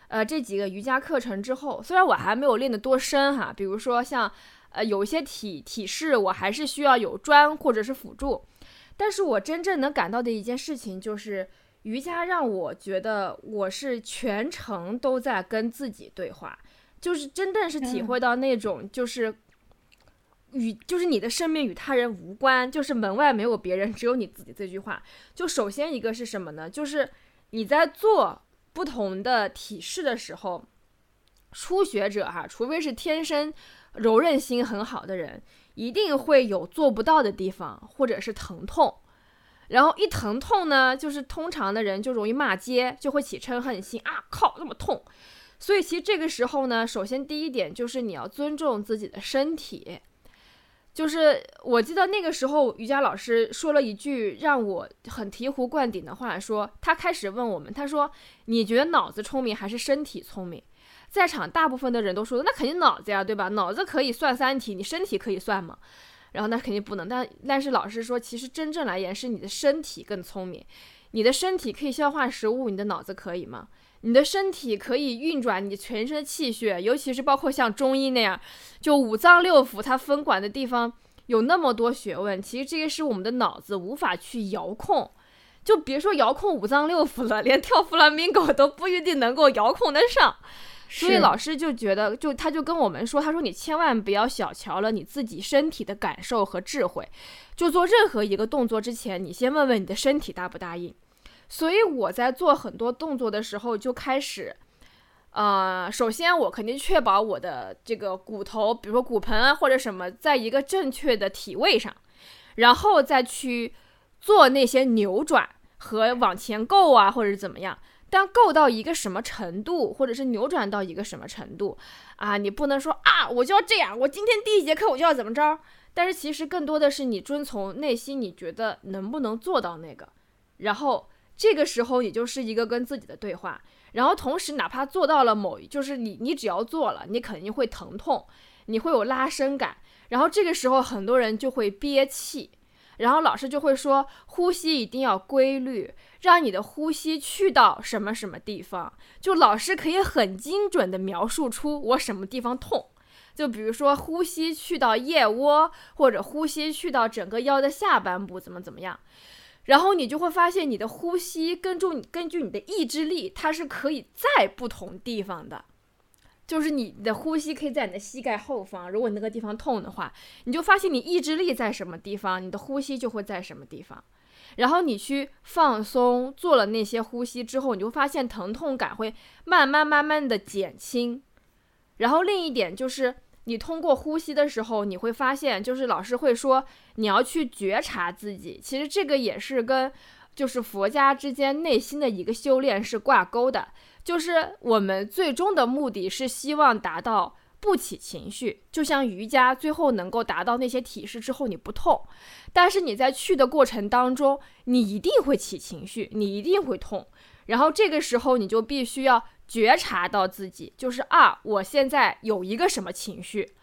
呃，这几个瑜伽课程之后，虽然我还没有练得多深哈，比如说像呃有一些体体式，我还是需要有砖或者是辅助，但是我真正能感到的一件事情就是，瑜伽让我觉得我是全程都在跟自己对话，就是真正是体会到那种就是。与就是你的生命与他人无关，就是门外没有别人，只有你自己。这句话，就首先一个是什么呢？就是你在做不同的体式的时候，初学者哈，除非是天生柔韧性很好的人，一定会有做不到的地方，或者是疼痛。然后一疼痛呢，就是通常的人就容易骂街，就会起嗔恨心啊，靠，那么痛。所以其实这个时候呢，首先第一点就是你要尊重自己的身体。就是我记得那个时候，瑜伽老师说了一句让我很醍醐灌顶的话，说他开始问我们，他说：“你觉得脑子聪明还是身体聪明？”在场大部分的人都说：“那肯定脑子呀，对吧？脑子可以算三体，你身体可以算吗？”然后那肯定不能。但但是老师说，其实真正来言是你的身体更聪明，你的身体可以消化食物，你的脑子可以吗？你的身体可以运转你全身的气血，尤其是包括像中医那样，就五脏六腑它分管的地方有那么多学问。其实这些是我们的脑子无法去遥控，就别说遥控五脏六腑了，连跳弗朗明戈都不一定能够遥控得上。所以老师就觉得，就他就跟我们说，他说你千万不要小瞧了你自己身体的感受和智慧，就做任何一个动作之前，你先问问你的身体答不答应。所以我在做很多动作的时候就开始，呃，首先我肯定确保我的这个骨头，比如说骨盆啊或者什么，在一个正确的体位上，然后再去做那些扭转和往前够啊或者怎么样。但够到一个什么程度，或者是扭转到一个什么程度啊，你不能说啊，我就要这样，我今天第一节课我就要怎么着。但是其实更多的是你遵从内心，你觉得能不能做到那个，然后。这个时候，也就是一个跟自己的对话，然后同时，哪怕做到了某，就是你，你只要做了，你肯定会疼痛，你会有拉伸感，然后这个时候，很多人就会憋气，然后老师就会说，呼吸一定要规律，让你的呼吸去到什么什么地方，就老师可以很精准的描述出我什么地方痛，就比如说呼吸去到腋窝，或者呼吸去到整个腰的下半部，怎么怎么样。然后你就会发现，你的呼吸根据你根据你的意志力，它是可以在不同地方的，就是你的呼吸可以在你的膝盖后方。如果那个地方痛的话，你就发现你意志力在什么地方，你的呼吸就会在什么地方。然后你去放松，做了那些呼吸之后，你就发现疼痛感会慢慢慢慢的减轻。然后另一点就是，你通过呼吸的时候，你会发现，就是老师会说你要去觉察自己。其实这个也是跟就是佛家之间内心的一个修炼是挂钩的。就是我们最终的目的是希望达到不起情绪，就像瑜伽最后能够达到那些体式之后你不痛，但是你在去的过程当中，你一定会起情绪，你一定会痛。然后这个时候你就必须要觉察到自己，就是啊，我现在有一个什么情绪，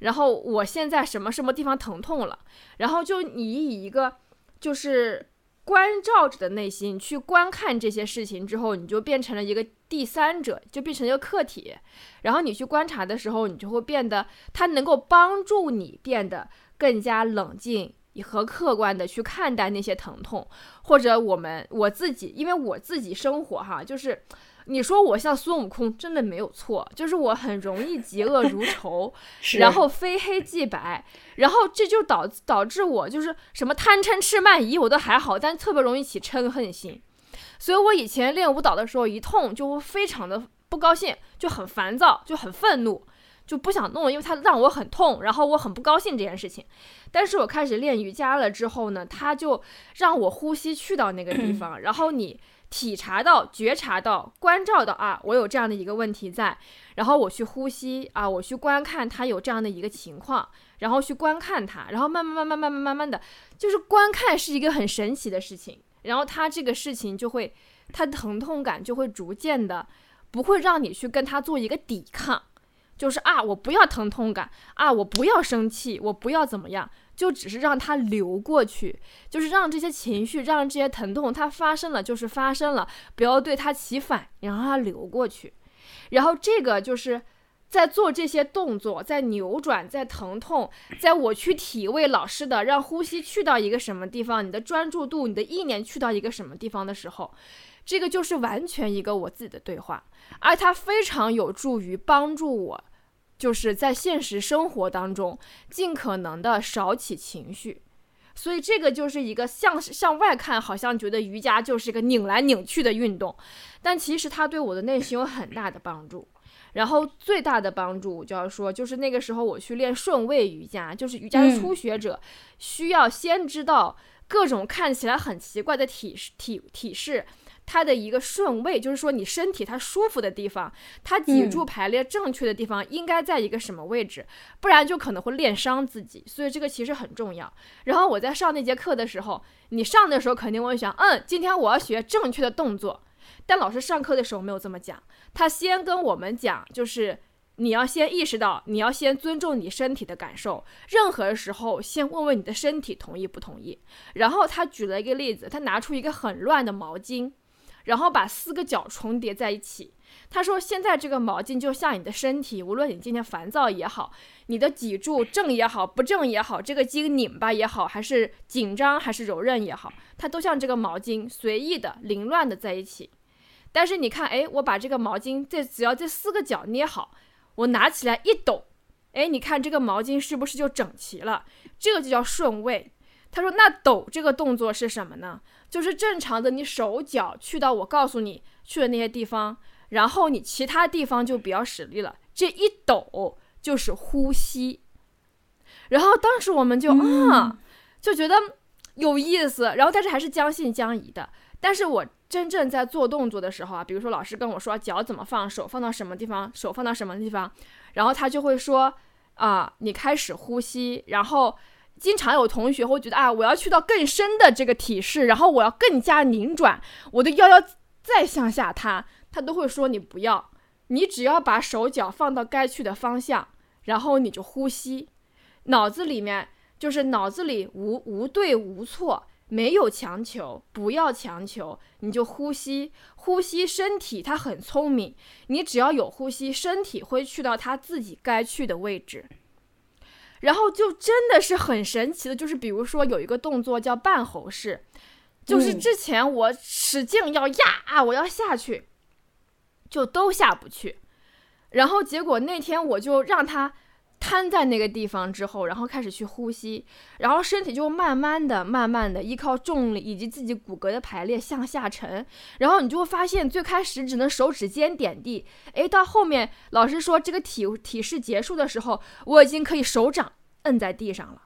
然后我现在什么什么地方疼痛了，然后就你以一个就是关照着的内心去观看这些事情之后，你就变成了一个第三者，就变成一个客体，然后你去观察的时候，你就会变得，它能够帮助你变得更加冷静。和客观的去看待那些疼痛，或者我们我自己，因为我自己生活哈，就是你说我像孙悟空，真的没有错，就是我很容易嫉恶如仇，然后非黑即白，然后这就导导致我就是什么贪嗔痴慢疑我都还好，但特别容易起嗔恨心，所以我以前练舞蹈的时候一痛就会非常的不高兴，就很烦躁，就很愤怒。就不想弄，因为它让我很痛，然后我很不高兴这件事情。但是我开始练瑜伽了之后呢，它就让我呼吸去到那个地 方，然后你体察到、觉察到、关照到啊，我有这样的一个问题在，然后我去呼吸啊，我去观看它有这样的一个情况，然后去观看它，然后慢慢慢慢慢慢慢慢的，就是观看是一个很神奇的事情，然后它这个事情就会，它疼痛感就会逐渐的不会让你去跟它做一个抵抗。就是啊，我不要疼痛感啊，我不要生气，我不要怎么样，就只是让它流过去，就是让这些情绪，让这些疼痛它发生了，就是发生了，不要对它起反应，让它流过去。然后这个就是在做这些动作，在扭转，在疼痛，在我去体味老师的让呼吸去到一个什么地方，你的专注度，你的意念去到一个什么地方的时候。这个就是完全一个我自己的对话，而它非常有助于帮助我，就是在现实生活当中尽可能的少起情绪。所以这个就是一个向向外看，好像觉得瑜伽就是一个拧来拧去的运动，但其实它对我的内心有很大的帮助。然后最大的帮助，就要说，就是那个时候我去练顺位瑜伽，就是瑜伽的初学者需要先知道各种看起来很奇怪的体体体式。它的一个顺位，就是说你身体它舒服的地方，它脊柱排列正确的地方应该在一个什么位置，不然就可能会练伤自己。所以这个其实很重要。然后我在上那节课的时候，你上的时候肯定会想，嗯，今天我要学正确的动作。但老师上课的时候没有这么讲，他先跟我们讲，就是你要先意识到，你要先尊重你身体的感受，任何时候先问问你的身体同意不同意。然后他举了一个例子，他拿出一个很乱的毛巾。然后把四个角重叠在一起。他说：“现在这个毛巾就像你的身体，无论你今天烦躁也好，你的脊柱正也好，不正也好，这个筋拧巴也好，还是紧张还是柔韧也好，它都像这个毛巾，随意的、凌乱的在一起。但是你看，哎，我把这个毛巾这只要这四个角捏好，我拿起来一抖，哎，你看这个毛巾是不是就整齐了？这个就叫顺位。”他说：“那抖这个动作是什么呢？就是正常的，你手脚去到我告诉你去的那些地方，然后你其他地方就比较使力了。这一抖就是呼吸。然后当时我们就啊，就觉得有意思。然后但是还是将信将疑的。但是我真正在做动作的时候啊，比如说老师跟我说脚怎么放，手放到什么地方，手放到什么地方，然后他就会说啊，你开始呼吸，然后。”经常有同学会觉得啊，我要去到更深的这个体式，然后我要更加拧转，我的腰要再向下塌，他都会说你不要，你只要把手脚放到该去的方向，然后你就呼吸，脑子里面就是脑子里无无对无错，没有强求，不要强求，你就呼吸，呼吸，身体它很聪明，你只要有呼吸，身体会去到它自己该去的位置。然后就真的是很神奇的，就是比如说有一个动作叫半猴式，就是之前我使劲要压啊，我要下去，就都下不去。然后结果那天我就让他瘫在那个地方之后，然后开始去呼吸，然后身体就慢慢的、慢慢的依靠重力以及自己骨骼的排列向下沉，然后你就会发现，最开始只能手指尖点地，诶，到后面老师说这个体体式结束的时候，我已经可以手掌摁在地上了。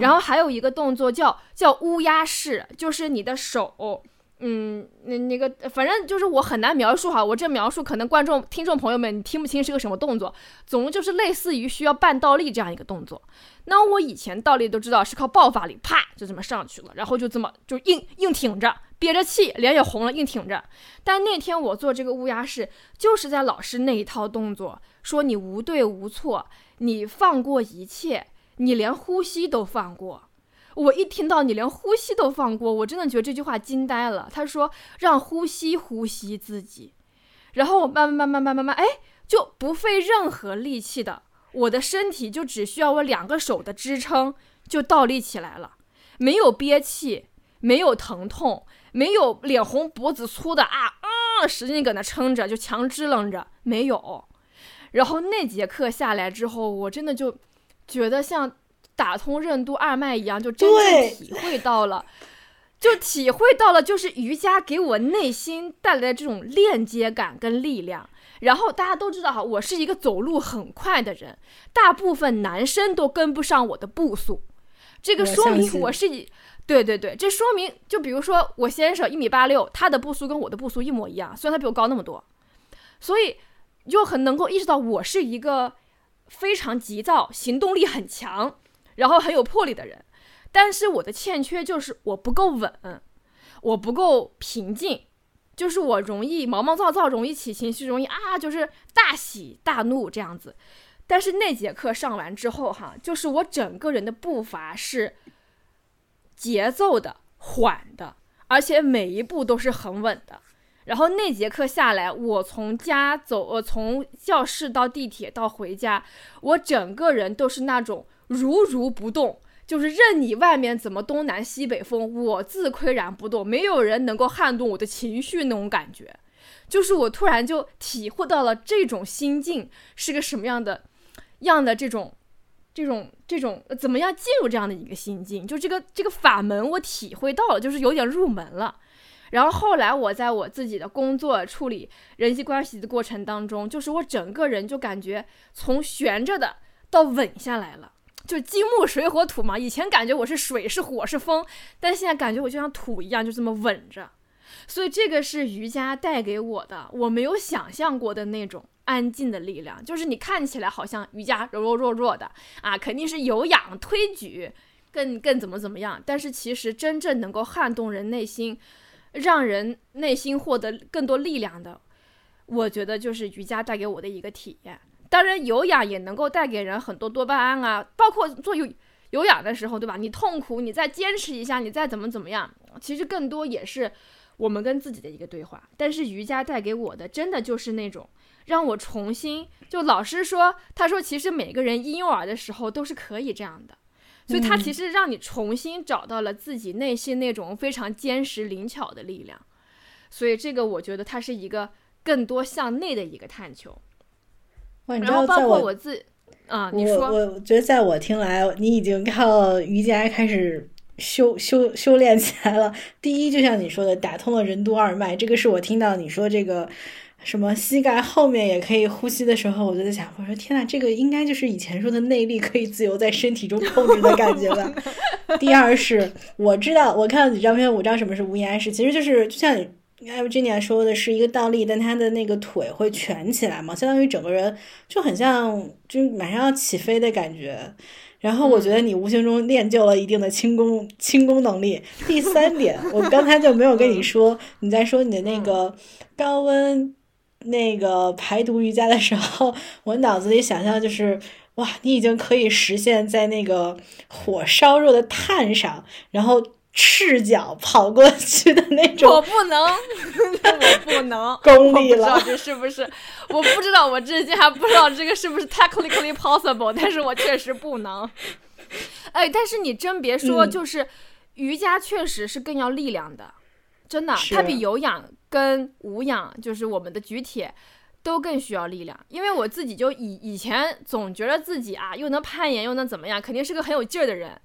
然后还有一个动作叫叫乌鸦式，就是你的手。嗯，那那个，反正就是我很难描述哈，我这描述可能观众、听众朋友们你听不清是个什么动作，总之就是类似于需要半倒立这样一个动作。那我以前倒立都知道是靠爆发力，啪就这么上去了，然后就这么就硬硬挺着，憋着气，脸也红了，硬挺着。但那天我做这个乌鸦式，就是在老师那一套动作，说你无对无错，你放过一切，你连呼吸都放过。我一听到你连呼吸都放过，我真的觉得这句话惊呆了。他说让呼吸呼吸自己，然后我慢慢慢慢慢慢慢，哎，就不费任何力气的，我的身体就只需要我两个手的支撑就倒立起来了，没有憋气，没有疼痛，没有脸红脖子粗的啊啊，使劲搁那撑着就强支棱着，没有。然后那节课下来之后，我真的就觉得像。打通任督二脉一样，就真正体会到了，就体会到了，就是瑜伽给我内心带来的这种链接感跟力量。然后大家都知道哈，我是一个走路很快的人，大部分男生都跟不上我的步速。这个说明我是以，对对对，这说明就比如说我先生一米八六，他的步速跟我的步速一模一样，虽然他比我高那么多，所以就很能够意识到我是一个非常急躁、行动力很强。然后很有魄力的人，但是我的欠缺就是我不够稳，我不够平静，就是我容易毛毛躁躁，容易起情绪，容易啊，就是大喜大怒这样子。但是那节课上完之后，哈，就是我整个人的步伐是节奏的、缓的，而且每一步都是很稳的。然后那节课下来，我从家走，呃，从教室到地铁到回家，我整个人都是那种。如如不动，就是任你外面怎么东南西北风，我自岿然不动，没有人能够撼动我的情绪那种感觉。就是我突然就体会到了这种心境是个什么样的样的这种这种这种怎么样进入这样的一个心境，就这个这个法门我体会到了，就是有点入门了。然后后来我在我自己的工作处理人际关系的过程当中，就是我整个人就感觉从悬着的到稳下来了。就金木水火土嘛，以前感觉我是水是火是风，但现在感觉我就像土一样，就这么稳着。所以这个是瑜伽带给我的，我没有想象过的那种安静的力量。就是你看起来好像瑜伽柔柔弱弱的啊，肯定是有氧推举更更怎么怎么样，但是其实真正能够撼动人内心，让人内心获得更多力量的，我觉得就是瑜伽带给我的一个体验。当然，有氧也能够带给人很多多巴胺啊，包括做有有氧的时候，对吧？你痛苦，你再坚持一下，你再怎么怎么样，其实更多也是我们跟自己的一个对话。但是瑜伽带给我的，真的就是那种让我重新就老师说，他说其实每个人婴幼儿的时候都是可以这样的，所以他其实让你重新找到了自己内心那种非常坚实灵巧的力量。所以这个我觉得它是一个更多向内的一个探求。然后包括我自，啊，你说，我觉得在我听来，你已经靠瑜伽开始修修修炼起来了。第一，就像你说的，打通了任督二脉，这个是我听到你说这个什么膝盖后面也可以呼吸的时候，我就在想，我说天呐，这个应该就是以前说的内力可以自由在身体中控制的感觉吧。第二是，我知道，我看到你照片，我知道什么是无言式，其实就是就像你。艾维吉尼亚说的是一个倒立，但他的那个腿会蜷起来嘛，相当于整个人就很像就马上要起飞的感觉。然后我觉得你无形中练就了一定的轻功轻功能力。第三点，我刚才就没有跟你说，你在说你的那个高温那个排毒瑜伽的时候，我脑子里想象就是哇，你已经可以实现在那个火烧热的炭上，然后。赤脚跑过去的那种，我不能，我不能，功力了，不知道这是不是？我不知道，我至今还不知道这个是不是 technically possible，但是我确实不能。哎，但是你真别说，就是瑜伽确实是更要力量的，真的，它比有氧跟无氧，就是我们的举铁，都更需要力量。因为我自己就以以前总觉得自己啊，又能攀岩又能怎么样，肯定是个很有劲儿的人。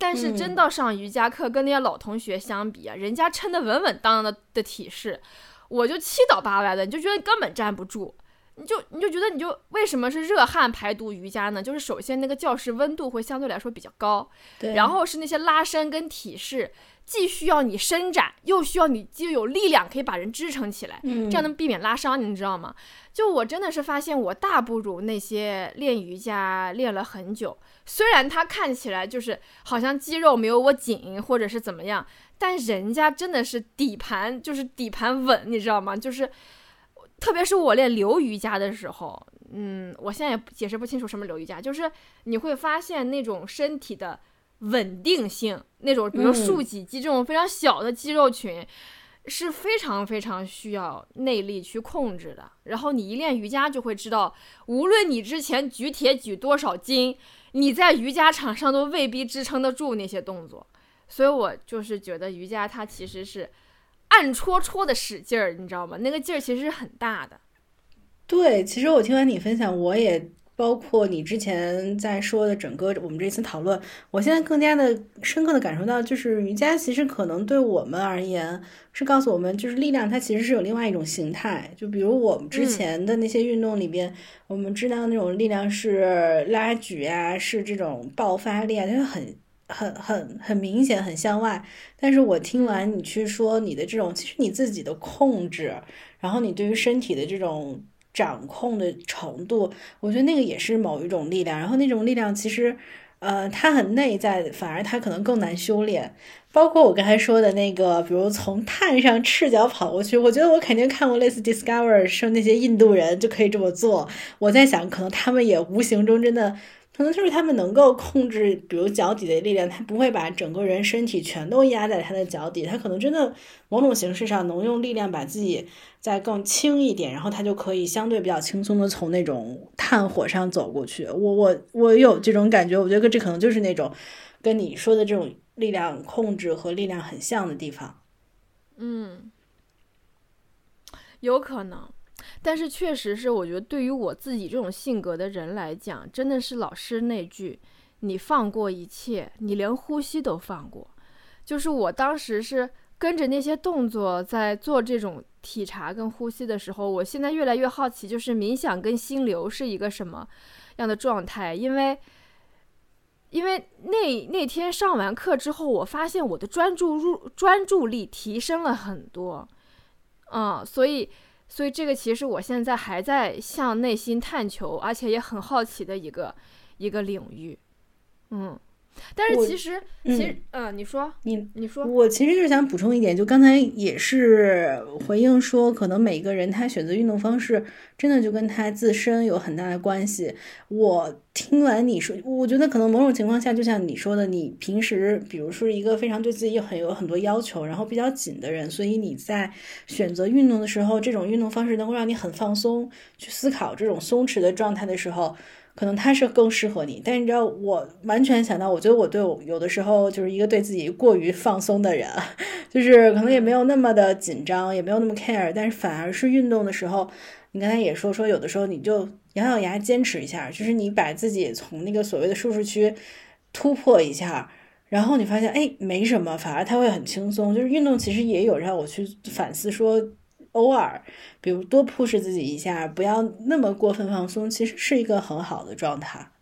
但是真到上瑜伽课，跟那些老同学相比啊，人家撑得稳稳当当的的体式，我就七倒八歪的，你就觉得根本站不住。你就你就觉得你就为什么是热汗排毒瑜伽呢？就是首先那个教室温度会相对来说比较高，对，然后是那些拉伸跟体式，既需要你伸展，又需要你既有力量可以把人支撑起来，嗯这样能避免拉伤，你知道吗？就我真的是发现我大不如那些练瑜伽练了很久，虽然他看起来就是好像肌肉没有我紧或者是怎么样，但人家真的是底盘就是底盘稳，你知道吗？就是。特别是我练流瑜伽的时候，嗯，我现在也解释不清楚什么流瑜伽，就是你会发现那种身体的稳定性，那种比如竖脊肌这种非常小的肌肉群，是非常非常需要内力去控制的。然后你一练瑜伽就会知道，无论你之前举铁举多少斤，你在瑜伽场上都未必支撑得住那些动作。所以我就是觉得瑜伽它其实是。暗戳戳的使劲儿，你知道吗？那个劲儿其实是很大的。对，其实我听完你分享，我也包括你之前在说的整个我们这次讨论，我现在更加的深刻的感受到，就是瑜伽其实可能对我们而言是告诉我们，就是力量它其实是有另外一种形态。就比如我们之前的那些运动里边，我们知道那种力量是拉举啊，是这种爆发力啊，它很。很很很明显，很向外。但是我听完你去说你的这种，其实你自己的控制，然后你对于身体的这种掌控的程度，我觉得那个也是某一种力量。然后那种力量其实，呃，它很内在，反而它可能更难修炼。包括我刚才说的那个，比如从碳上赤脚跑过去，我觉得我肯定看过类似 Discover 说那些印度人就可以这么做。我在想，可能他们也无形中真的。可能就是他们能够控制，比如脚底的力量，他不会把整个人身体全都压在他的脚底，他可能真的某种形式上能用力量把自己再更轻一点，然后他就可以相对比较轻松的从那种炭火上走过去。我我我有这种感觉，我觉得这可能就是那种跟你说的这种力量控制和力量很像的地方。嗯，有可能。但是确实是，我觉得对于我自己这种性格的人来讲，真的是老师那句“你放过一切，你连呼吸都放过”。就是我当时是跟着那些动作在做这种体察跟呼吸的时候，我现在越来越好奇，就是冥想跟心流是一个什么样的状态？因为，因为那那天上完课之后，我发现我的专注入专注力提升了很多，嗯，所以。所以这个其实我现在还在向内心探求，而且也很好奇的一个一个领域，嗯，但是其实其实嗯，你说你你说，我其实就是想补充一点，就刚才也是回应说，可能每个人他选择运动方式，真的就跟他自身有很大的关系。我听完你说，我觉得可能某种情况下，就像你说的，你平时比如说一个非常对自己很有很多要求，然后比较紧的人，所以你在选择运动的时候，这种运动方式能够让你很放松，去思考这种松弛的状态的时候。可能他是更适合你，但你知道，我完全想到，我觉得我对我有的时候就是一个对自己过于放松的人，就是可能也没有那么的紧张，也没有那么 care，但是反而是运动的时候，你刚才也说说，有的时候你就咬咬牙坚持一下，就是你把自己从那个所谓的舒适区突破一下，然后你发现哎没什么，反而他会很轻松。就是运动其实也有让我去反思说。偶尔，比如多 push 自己一下，不要那么过分放松，其实是一个很好的状态。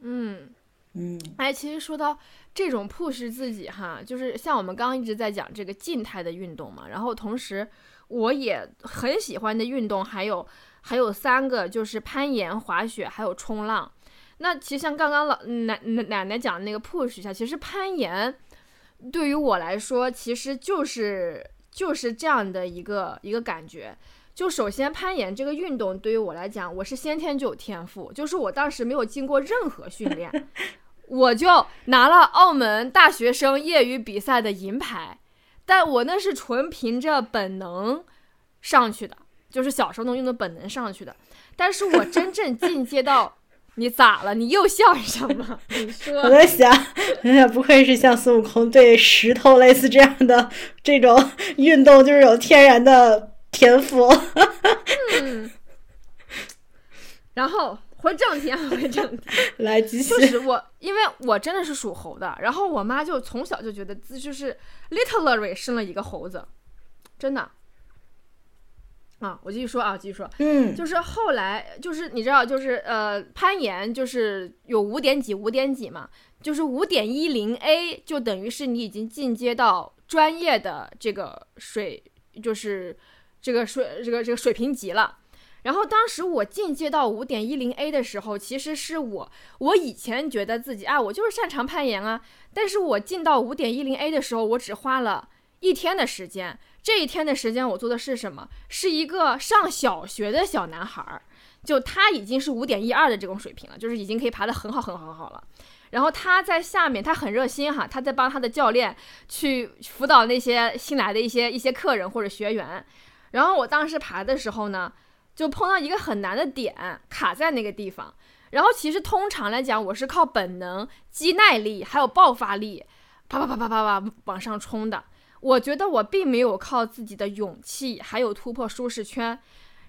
嗯嗯，哎，其实说到这种 push 自己哈，就是像我们刚刚一直在讲这个静态的运动嘛，然后同时我也很喜欢的运动还有还有三个，就是攀岩、滑雪还有冲浪。那其实像刚刚老奶奶奶奶讲的那个 push 一下，其实攀岩对于我来说，其实就是。就是这样的一个一个感觉，就首先攀岩这个运动对于我来讲，我是先天就有天赋，就是我当时没有经过任何训练，我就拿了澳门大学生业余比赛的银牌，但我那是纯凭着本能上去的，就是小时候能用的本能上去的，但是我真正进阶到。你咋了？你又笑什么？你说我在想，哎呀，不愧是像孙悟空对石头类似这样的这种运动，就是有天然的天赋。嗯，然后回正题啊，回正题，来继续。就是我，因为我真的是属猴的，然后我妈就从小就觉得自就是 literally 生了一个猴子，真的。啊，我继续说啊，继续说，嗯，就是后来就是你知道，就是呃，攀岩就是有五点几五点几嘛，就是五点一零 A 就等于是你已经进阶到专业的这个水，就是这个水这个这个水平级了。然后当时我进阶到五点一零 A 的时候，其实是我我以前觉得自己啊，我就是擅长攀岩啊，但是我进到五点一零 A 的时候，我只花了一天的时间。这一天的时间，我做的是什么？是一个上小学的小男孩儿，就他已经是五点一二的这种水平了，就是已经可以爬得很好很好很好了。然后他在下面，他很热心哈，他在帮他的教练去辅导那些新来的一些一些客人或者学员。然后我当时爬的时候呢，就碰到一个很难的点，卡在那个地方。然后其实通常来讲，我是靠本能、肌耐力还有爆发力，啪啪啪啪啪啪往上冲的。我觉得我并没有靠自己的勇气，还有突破舒适圈。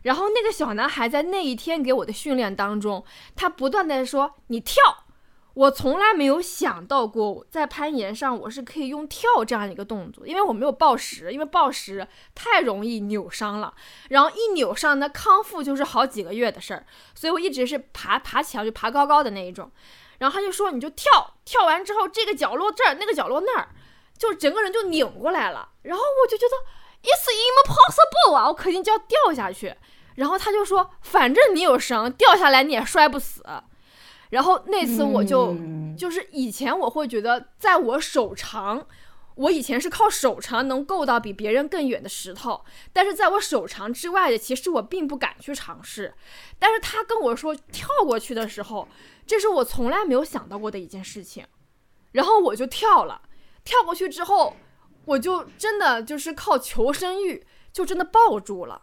然后那个小男孩在那一天给我的训练当中，他不断的说：“你跳。”我从来没有想到过在攀岩上我是可以用跳这样一个动作，因为我没有抱石，因为抱石太容易扭伤了。然后一扭伤，那康复就是好几个月的事儿。所以我一直是爬爬墙就爬高高的那一种。然后他就说：“你就跳，跳完之后这个角落这儿，那个角落那儿。”就整个人就拧过来了，然后我就觉得 it's impossible 啊，我肯定就要掉下去。然后他就说，反正你有绳，掉下来你也摔不死。然后那次我就就是以前我会觉得，在我手长，我以前是靠手长能够到比别人更远的石头，但是在我手长之外的，其实我并不敢去尝试。但是他跟我说跳过去的时候，这是我从来没有想到过的一件事情，然后我就跳了。跳过去之后，我就真的就是靠求生欲，就真的抱住了，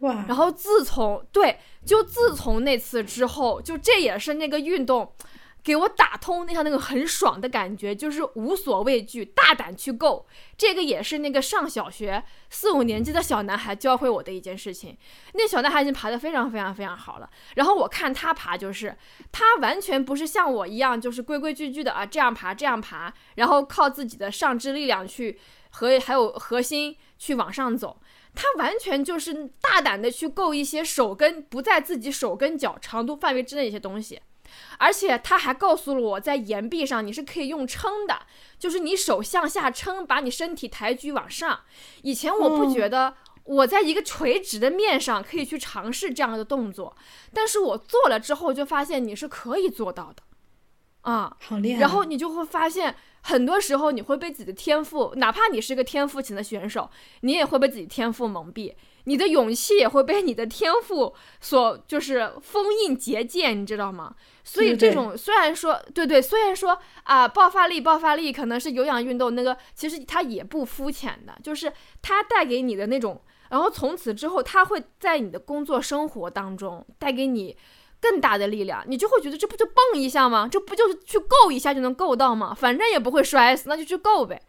哇！然后自从对，就自从那次之后，就这也是那个运动。给我打通那下那个很爽的感觉，就是无所畏惧，大胆去够。这个也是那个上小学四五年级的小男孩教会我的一件事情。那小男孩已经爬得非常非常非常好了。然后我看他爬，就是他完全不是像我一样，就是规规矩矩的啊，这样爬这样爬，然后靠自己的上肢力量去和还有核心去往上走。他完全就是大胆的去够一些手跟不在自己手跟脚长度范围之内一些东西。而且他还告诉了我在岩壁上你是可以用撑的，就是你手向下撑，把你身体抬举往上。以前我不觉得我在一个垂直的面上可以去尝试这样的动作，但是我做了之后就发现你是可以做到的，啊，好厉害！然后你就会发现。很多时候你会被自己的天赋，哪怕你是个天赋型的选手，你也会被自己天赋蒙蔽，你的勇气也会被你的天赋所就是封印结界，你知道吗？所以这种虽然说对对，虽然说啊爆发力爆发力可能是有氧运动那个，其实它也不肤浅的，就是它带给你的那种，然后从此之后，它会在你的工作生活当中带给你。更大的力量，你就会觉得这不就蹦一下吗？这不就是去够一下就能够到吗？反正也不会摔死，那就去够呗。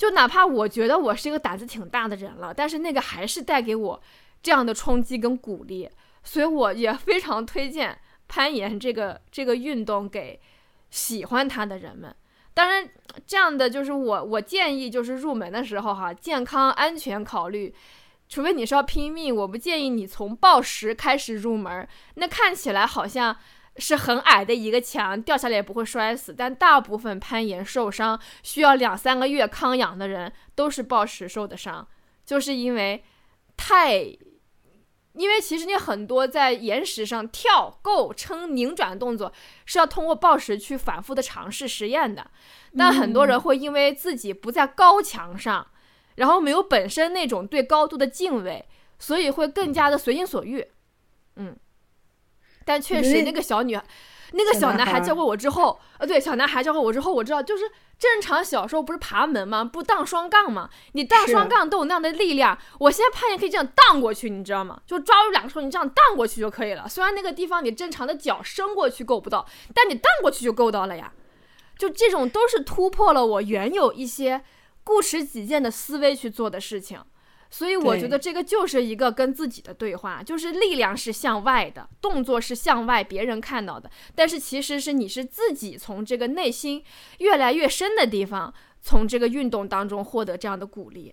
就哪怕我觉得我是一个胆子挺大的人了，但是那个还是带给我这样的冲击跟鼓励，所以我也非常推荐攀岩这个这个运动给喜欢它的人们。当然，这样的就是我我建议就是入门的时候哈，健康安全考虑。除非你是要拼命，我不建议你从暴食开始入门。那看起来好像是很矮的一个墙，掉下来也不会摔死。但大部分攀岩受伤需要两三个月康养的人，都是暴石受的伤，就是因为太，因为其实你很多在岩石上跳、够、撑、拧转动作是要通过暴石去反复的尝试实验的，但很多人会因为自己不在高墙上。然后没有本身那种对高度的敬畏，所以会更加的随心所欲，嗯。但确实，那个小女，那个小男孩教过我之后，呃，对，小男孩教过我之后，我知道，就是正常小时候不是爬门吗？不荡双杠吗？你荡双杠都有那样的力量。我现在攀岩可以这样荡过去，你知道吗？就抓住两个手，你这样荡过去就可以了。虽然那个地方你正常的脚伸过去够不到，但你荡过去就够到了呀。就这种都是突破了我原有一些。固执己见的思维去做的事情，所以我觉得这个就是一个跟自己的对话，就是力量是向外的，动作是向外别人看到的，但是其实是你是自己从这个内心越来越深的地方，从这个运动当中获得这样的鼓励。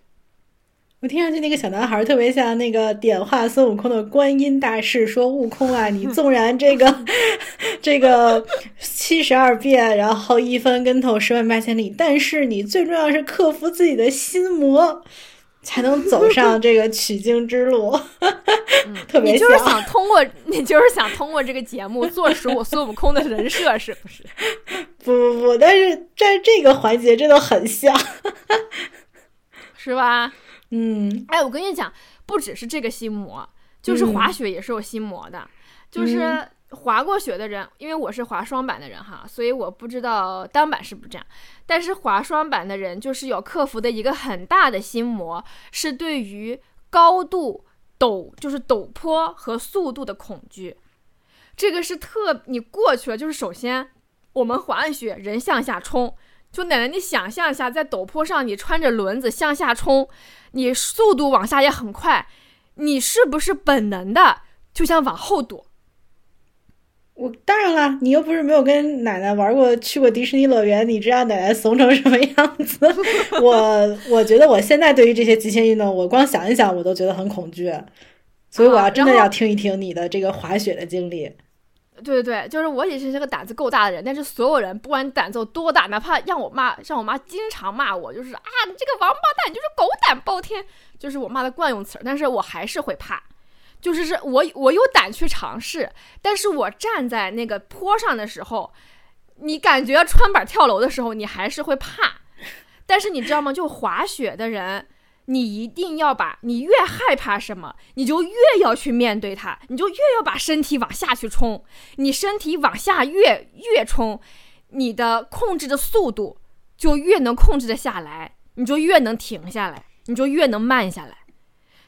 我听上去那个小男孩特别像那个点化孙悟空的观音大士，说：“悟空啊，你纵然这个 这个七十二变，然后一翻跟头十万八千里，但是你最重要是克服自己的心魔。”才能走上这个取经之路，特别你就是想通过，你就是想通过这个节目坐实我孙悟空的人设，是不是？不不不，但是在这个环节真的很像，是吧？嗯，哎，我跟你讲，不只是这个心魔，就是滑雪也是有心魔的，就是。滑过雪的人，因为我是滑双板的人哈，所以我不知道单板是不是这样。但是滑双板的人就是有克服的一个很大的心魔，是对于高度陡，就是陡坡和速度的恐惧。这个是特你过去了，就是首先我们滑完雪，人向下冲，就奶奶你想象一下，在陡坡上你穿着轮子向下冲，你速度往下也很快，你是不是本能的就想往后躲？我当然了，你又不是没有跟奶奶玩过、去过迪士尼乐园，你知道奶奶怂成什么样子。我我觉得我现在对于这些极限运动，我光想一想我都觉得很恐惧，所以我要真的要听一听你的这个滑雪的经历。对对对，就是我也是这个胆子够大的人，但是所有人不管你胆子有多大，哪怕让我妈让我妈经常骂我，就是啊你这个王八蛋，你就是狗胆包天，就是我妈的惯用词，但是我还是会怕。就是是我我有胆去尝试，但是我站在那个坡上的时候，你感觉穿板跳楼的时候，你还是会怕。但是你知道吗？就滑雪的人，你一定要把你越害怕什么，你就越要去面对它，你就越要把身体往下去冲。你身体往下越越冲，你的控制的速度就越能控制的下来，你就越能停下来，你就越能慢下来。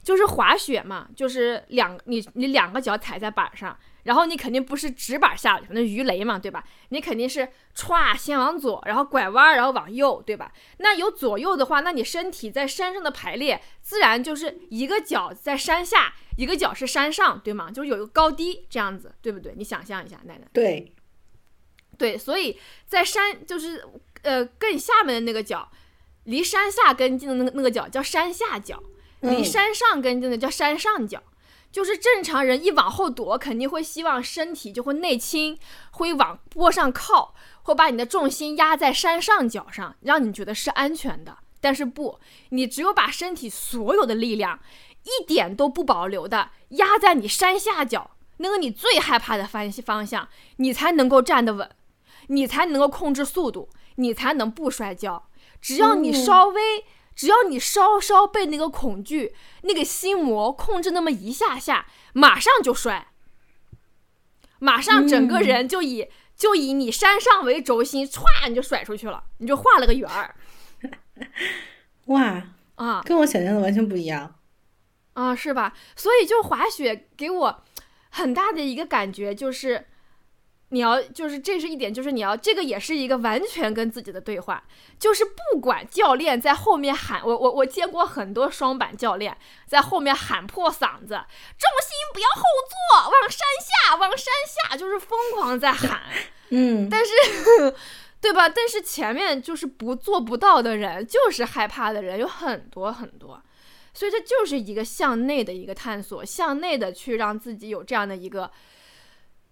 就是滑雪嘛，就是两你你两个脚踩在板上，然后你肯定不是直板下去，那鱼雷嘛，对吧？你肯定是歘先往左，然后拐弯，然后往右，对吧？那有左右的话，那你身体在山上的排列，自然就是一个脚在山下，一个脚是山上，对吗？就是有一个高低这样子，对不对？你想象一下，奶奶。对，对，所以在山就是呃更下面的那个脚，离山下更近的那个那个脚叫山下脚。离山上更近的叫山上脚，就是正常人一往后躲，肯定会希望身体就会内倾，会往坡上靠，会把你的重心压在山上脚上，让你觉得是安全的。但是不，你只有把身体所有的力量，一点都不保留的压在你山下脚那个你最害怕的方方向，你才能够站得稳，你才能够控制速度，你才能不摔跤。只要你稍微。只要你稍稍被那个恐惧、那个心魔控制那么一下下，马上就摔，马上整个人就以就以你山上为轴心，歘你就甩出去了，你就画了个圆儿。哇啊，跟我想象的完全不一样啊，是吧？所以就滑雪给我很大的一个感觉就是。你要就是这是一点，就是你要这个也是一个完全跟自己的对话，就是不管教练在后面喊我我我见过很多双板教练在后面喊破嗓子，重心不要后坐，往山下往山下，就是疯狂在喊，嗯，但是对吧？但是前面就是不做不到的人，就是害怕的人有很多很多，所以这就是一个向内的一个探索，向内的去让自己有这样的一个。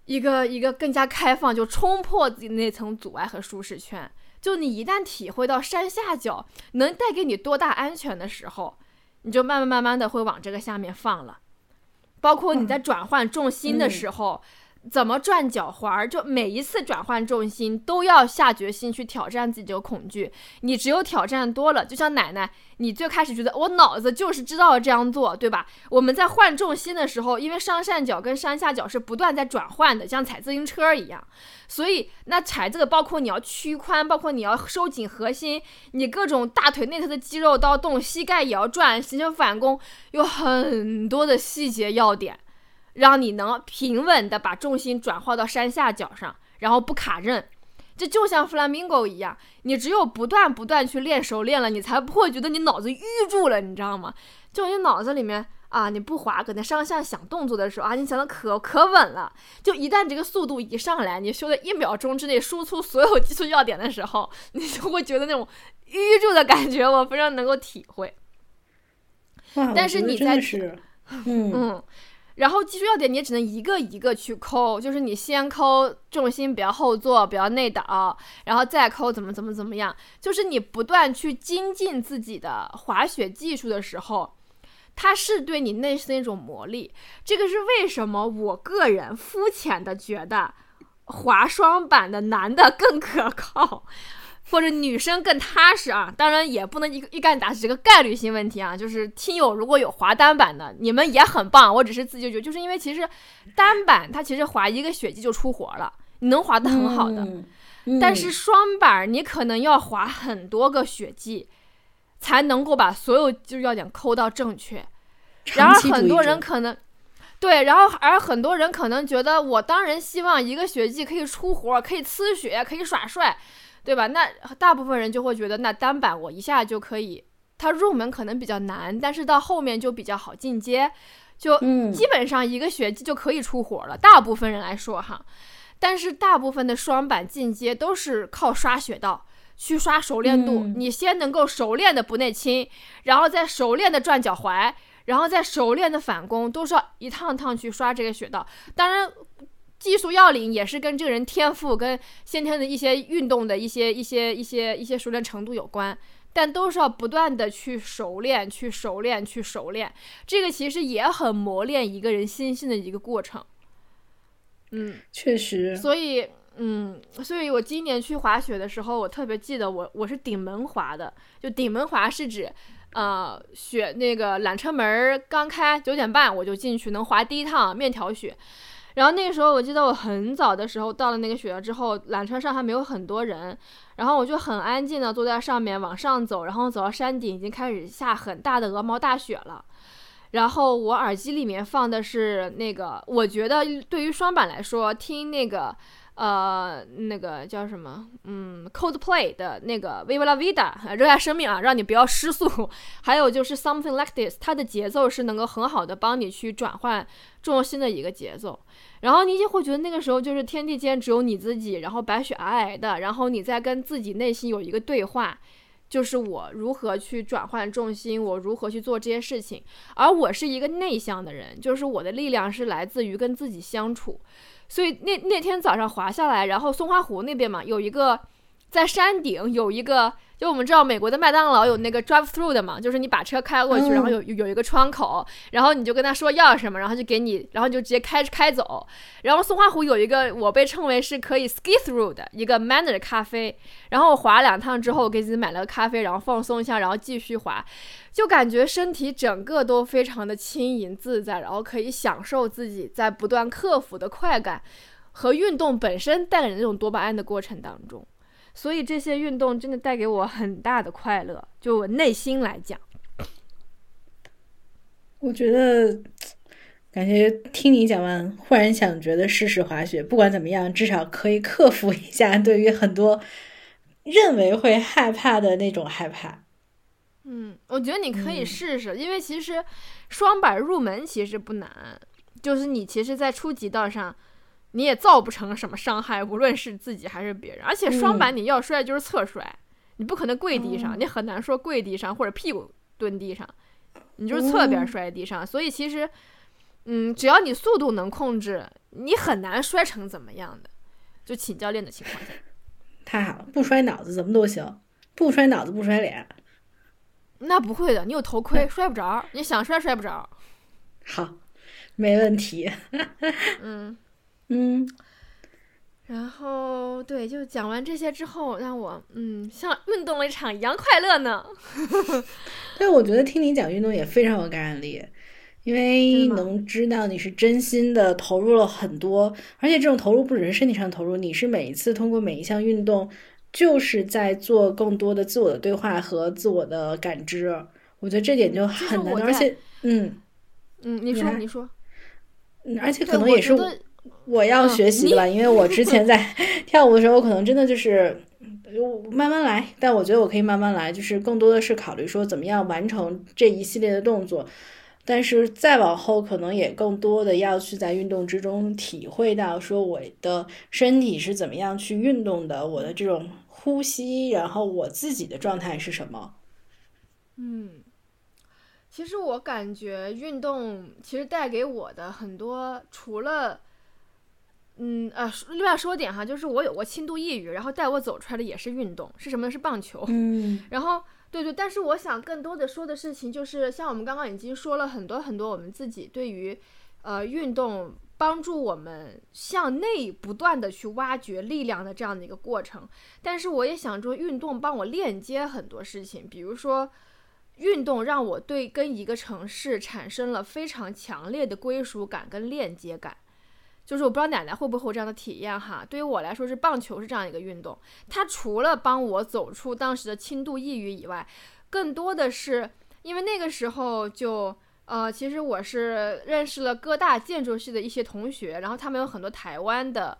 一个一个更加开放，就冲破自己那层阻碍和舒适圈。就你一旦体会到山下脚能带给你多大安全的时候，你就慢慢慢慢的会往这个下面放了。包括你在转换重心的时候。怎么转脚环？就每一次转换重心都要下决心去挑战自己的恐惧。你只有挑战多了，就像奶奶，你最开始觉得我脑子就是知道这样做，对吧？我们在换重心的时候，因为上上脚跟上下脚是不断在转换的，像踩自行车一样。所以那踩这个，包括你要屈髋，包括你要收紧核心，你各种大腿内侧的肌肉都要动，膝盖也要转，形成反弓，有很多的细节要点。让你能平稳的把重心转化到山下脚上，然后不卡刃。这就像 flamingo 一样，你只有不断不断去练熟练了，你才不会觉得你脑子淤住了，你知道吗？就你脑子里面啊，你不滑，搁那上下想动作的时候啊，你想的可可稳了。就一旦这个速度一上来，你修在一秒钟之内输出所有技术要点的时候，你就会觉得那种淤住的感觉，我非常能够体会。但是你在嗯嗯，然后技术要点你也只能一个一个去抠，就是你先抠重心不要后坐，不要内倒，然后再抠怎么怎么怎么样，就是你不断去精进自己的滑雪技术的时候，它是对你内心的一种磨砺。这个是为什么？我个人肤浅的觉得滑双板的男的更可靠。或者女生更踏实啊，当然也不能一一竿打死这个概率性问题啊。就是听友如果有滑单板的，你们也很棒。我只是自己觉得，就是因为其实单板它其实滑一个雪季就出活了，你能滑得很好的。但是双板你可能要滑很多个雪季，才能够把所有就是要点抠到正确。然而很多人可能对，然后而很多人可能觉得，我当然希望一个雪季可以出活，可以呲雪，可以耍帅。对吧？那大部分人就会觉得，那单板我一下就可以，它入门可能比较难，但是到后面就比较好进阶，就基本上一个学期就可以出活了。大部分人来说哈，但是大部分的双板进阶都是靠刷雪道去刷熟练度。你先能够熟练的不内倾，然后再熟练的转脚踝，然后再熟练的反攻，都是要一趟趟去刷这个雪道。当然。技术要领也是跟这个人天赋、跟先天的一些运动的一些、一些、一些、一些熟练程度有关，但都是要不断的去熟练、去熟练、去熟练。这个其实也很磨练一个人心性的一个过程。嗯，确实。所以，嗯，所以我今年去滑雪的时候，我特别记得我我是顶门滑的，就顶门滑是指，呃，雪那个缆车门刚开九点半我就进去，能滑第一趟面条雪。然后那个时候，我记得我很早的时候到了那个雪道之后，缆车上还没有很多人，然后我就很安静的坐在上面往上走，然后走到山顶已经开始下很大的鹅毛大雪了，然后我耳机里面放的是那个，我觉得对于双板来说，听那个。呃，那个叫什么？嗯，Coldplay 的那个 Viva la Vida，热爱生命啊，让你不要失速。还有就是 Something Like This，它的节奏是能够很好的帮你去转换重心的一个节奏。然后你就会觉得那个时候就是天地间只有你自己，然后白雪皑皑的，然后你在跟自己内心有一个对话，就是我如何去转换重心，我如何去做这些事情。而我是一个内向的人，就是我的力量是来自于跟自己相处。所以那那天早上滑下来，然后松花湖那边嘛，有一个在山顶有一个。就我们知道美国的麦当劳有那个 drive through 的嘛，就是你把车开过去，然后有有一个窗口，然后你就跟他说要什么，然后就给你，然后就直接开开走。然后松花湖有一个我被称为是可以 ski through 的一个 manner 咖啡，然后我滑两趟之后，给自己买了个咖啡，然后放松一下，然后继续滑，就感觉身体整个都非常的轻盈自在，然后可以享受自己在不断克服的快感和运动本身带来的那种多巴胺的过程当中。所以这些运动真的带给我很大的快乐，就我内心来讲。我觉得，感觉听你讲完，忽然想觉得试试滑雪。不管怎么样，至少可以克服一下对于很多认为会害怕的那种害怕。嗯，我觉得你可以试试，因为其实双板入门其实不难，就是你其实，在初级道上。你也造不成什么伤害，无论是自己还是别人。而且双板你要摔就是侧摔，你不可能跪地上，你很难说跪地上或者屁股蹲地上，你就是侧边摔地上。所以其实，嗯，只要你速度能控制，你很难摔成怎么样的。就请教练的情况下，太好了，不摔脑子怎么都行，不摔脑子不摔脸。那不会的，你有头盔摔不着，你想摔摔不着。好，没问题。嗯。嗯，然后对，就讲完这些之后，让我嗯，像运动了一场一样快乐呢。但，我觉得听你讲运动也非常有感染力，因为能知道你是真心的投入了很多，而且这种投入不只是身体上投入，你是每一次通过每一项运动，就是在做更多的自我的对话和自我的感知。我觉得这点就很难，而且嗯嗯，你说你说，而且可能也是。我要学习的吧，因为我之前在 跳舞的时候，我可能真的就是慢慢来，但我觉得我可以慢慢来，就是更多的是考虑说怎么样完成这一系列的动作。但是再往后，可能也更多的要去在运动之中体会到，说我的身体是怎么样去运动的，我的这种呼吸，然后我自己的状态是什么。嗯，其实我感觉运动其实带给我的很多，除了，嗯呃，另外说点哈，就是我有过轻度抑郁，然后带我走出来的也是运动，是什么呢？是棒球。嗯，然后。对对，但是我想更多的说的事情就是，像我们刚刚已经说了很多很多，我们自己对于，呃，运动帮助我们向内不断的去挖掘力量的这样的一个过程。但是我也想说，运动帮我链接很多事情，比如说，运动让我对跟一个城市产生了非常强烈的归属感跟链接感。就是我不知道奶奶会不会有这样的体验哈。对于我来说，是棒球是这样一个运动，它除了帮我走出当时的轻度抑郁以外，更多的是因为那个时候就呃，其实我是认识了各大建筑系的一些同学，然后他们有很多台湾的。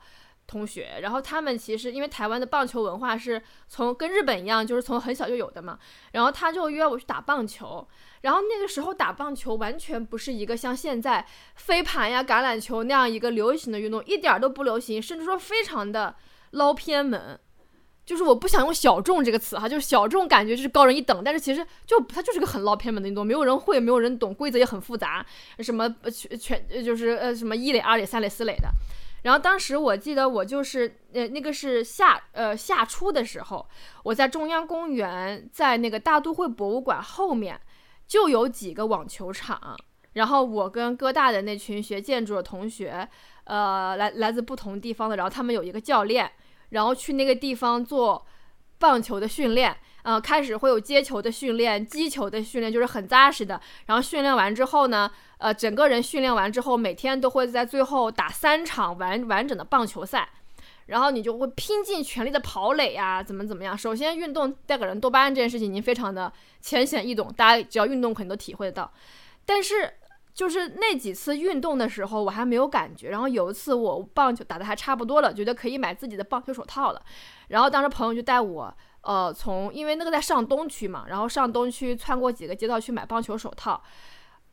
同学，然后他们其实因为台湾的棒球文化是从跟日本一样，就是从很小就有的嘛。然后他就约我去打棒球，然后那个时候打棒球完全不是一个像现在飞盘呀、橄榄球那样一个流行的运动，一点都不流行，甚至说非常的捞偏门。就是我不想用小众这个词哈，就是小众感觉就是高人一等，但是其实就它就是个很捞偏门的运动，没有人会，没有人懂，规则也很复杂，什么全全就是呃什么一垒、二垒、三垒、四垒的。然后当时我记得我就是呃那个是夏呃夏初的时候，我在中央公园，在那个大都会博物馆后面就有几个网球场，然后我跟哥大的那群学建筑的同学，呃来来自不同地方的，然后他们有一个教练，然后去那个地方做棒球的训练。呃，开始会有接球的训练，击球的训练，就是很扎实的。然后训练完之后呢，呃，整个人训练完之后，每天都会在最后打三场完完整的棒球赛。然后你就会拼尽全力的跑垒呀，怎么怎么样。首先，运动带给人多巴胺这件事情已经非常的浅显易懂，大家只要运动肯定都体会得到。但是，就是那几次运动的时候，我还没有感觉。然后有一次我棒球打的还差不多了，觉得可以买自己的棒球手套了。然后当时朋友就带我。呃，从因为那个在上东区嘛，然后上东区穿过几个街道去买棒球手套，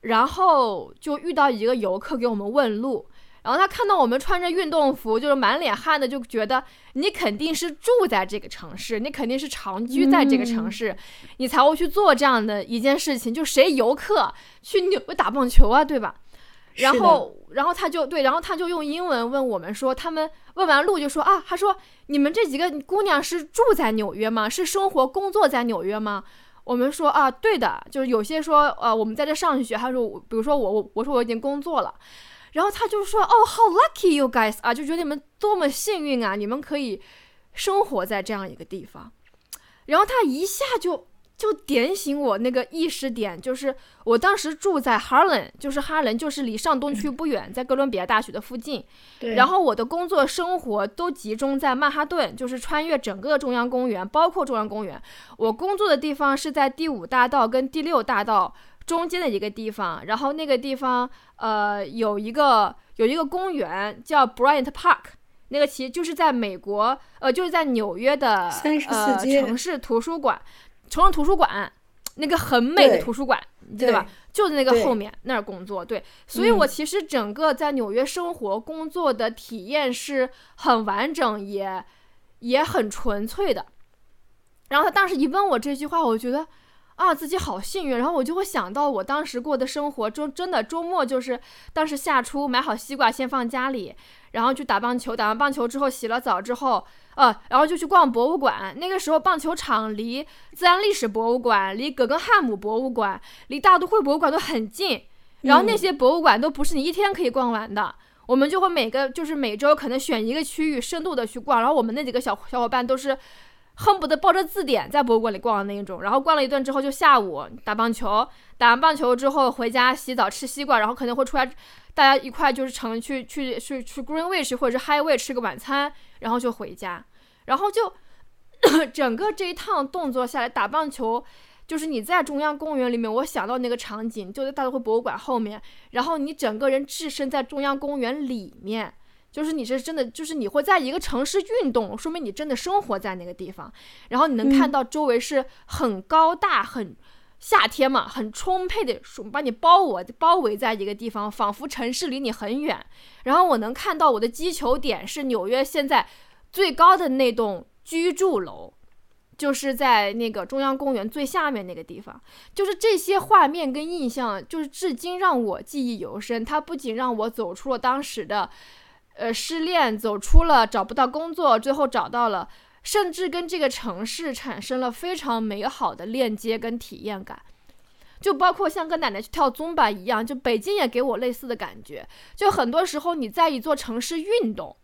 然后就遇到一个游客给我们问路，然后他看到我们穿着运动服，就是满脸汗的，就觉得你肯定是住在这个城市，你肯定是长居在这个城市，你才会去做这样的一件事情。就谁游客去纽打棒球啊，对吧？然后，然后他就对，然后他就用英文问我们说，他们问完路就说啊，他说你们这几个姑娘是住在纽约吗？是生活工作在纽约吗？我们说啊，对的，就是有些说呃，我们在这上学，他说，比如说我我说我已经工作了，然后他就说哦，how lucky you guys 啊，就觉得你们多么幸运啊，你们可以生活在这样一个地方，然后他一下就。就点醒我那个意识点，就是我当时住在哈伦，就是哈伦，就是离上东区不远，在哥伦比亚大学的附近。对。然后我的工作生活都集中在曼哈顿，就是穿越整个中央公园，包括中央公园。我工作的地方是在第五大道跟第六大道中间的一个地方，然后那个地方呃有一个有一个公园叫 Bryant Park，那个其实就是在美国呃就是在纽约的呃城市图书馆。城市图书馆，那个很美的图书馆，你记得吧？就在那个后面那儿工作。对，所以我其实整个在纽约生活工作的体验是很完整，也也很纯粹的。然后他当时一问我这句话，我觉得啊自己好幸运。然后我就会想到我当时过的生活周，真的周末就是当时夏初买好西瓜先放家里，然后去打棒球，打完棒球之后洗了澡之后。呃，然后就去逛博物馆。那个时候，棒球场离自然历史博物馆、离葛根汉姆博物馆、离大都会博物馆都很近。然后那些博物馆都不是你一天可以逛完的。我们就会每个就是每周可能选一个区域，深度的去逛。然后我们那几个小小伙伴都是恨不得抱着字典在博物馆里逛的那一种。然后逛了一顿之后，就下午打棒球，打完棒球之后回家洗澡吃西瓜，然后可能会出来，大家一块就是成去去去去 Greenwich 或者是 Highway 吃个晚餐。然后就回家，然后就整个这一趟动作下来，打棒球就是你在中央公园里面，我想到那个场景就在大都会博物馆后面，然后你整个人置身在中央公园里面，就是你是真的，就是你会在一个城市运动，说明你真的生活在那个地方，然后你能看到周围是很高大、很夏天嘛，很充沛的树把你包我包围在一个地方，仿佛城市离你很远。然后我能看到我的击球点是纽约现在最高的那栋居住楼。就是在那个中央公园最下面那个地方，就是这些画面跟印象，就是至今让我记忆犹深。它不仅让我走出了当时的，呃，失恋，走出了找不到工作，最后找到了，甚至跟这个城市产生了非常美好的链接跟体验感。就包括像跟奶奶去跳宗吧一样，就北京也给我类似的感觉。就很多时候你在一座城市运动。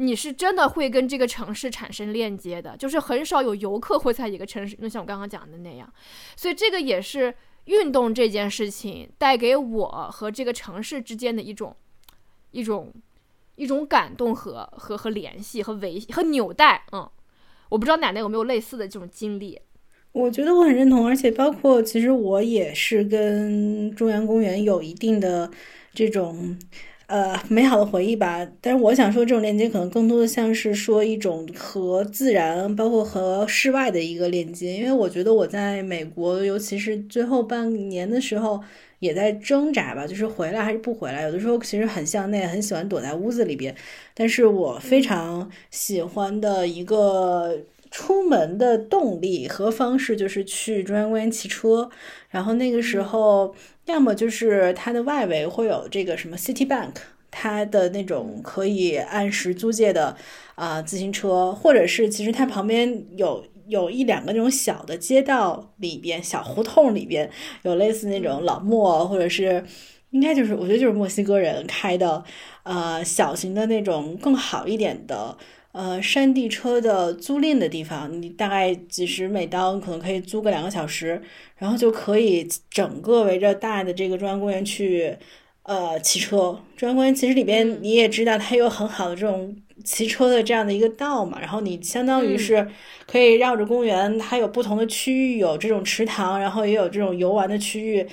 你是真的会跟这个城市产生链接的，就是很少有游客会在一个城市，就像我刚刚讲的那样，所以这个也是运动这件事情带给我和这个城市之间的一种一种一种感动和和和联系和维和纽带。嗯，我不知道奶奶有没有类似的这种经历。我觉得我很认同，而且包括其实我也是跟中央公园有一定的这种。呃，美好的回忆吧。但是我想说，这种链接可能更多的像是说一种和自然，包括和室外的一个链接。因为我觉得我在美国，尤其是最后半年的时候，也在挣扎吧，就是回来还是不回来。有的时候其实很向内，很喜欢躲在屋子里边。但是我非常喜欢的一个出门的动力和方式，就是去中央公园骑车。然后那个时候。要么就是它的外围会有这个什么 City Bank，它的那种可以按时租借的啊自行车，或者是其实它旁边有有一两个那种小的街道里边、小胡同里边有类似那种老莫，或者是应该就是我觉得就是墨西哥人开的呃小型的那种更好一点的。呃，山地车的租赁的地方，你大概几十美刀，可能可以租个两个小时，然后就可以整个围着大的这个中央公园去，呃，骑车。中央公园其实里边你也知道，它有很好的这种骑车的这样的一个道嘛，然后你相当于是可以绕着公园，它有不同的区域，有这种池塘，然后也有这种游玩的区域。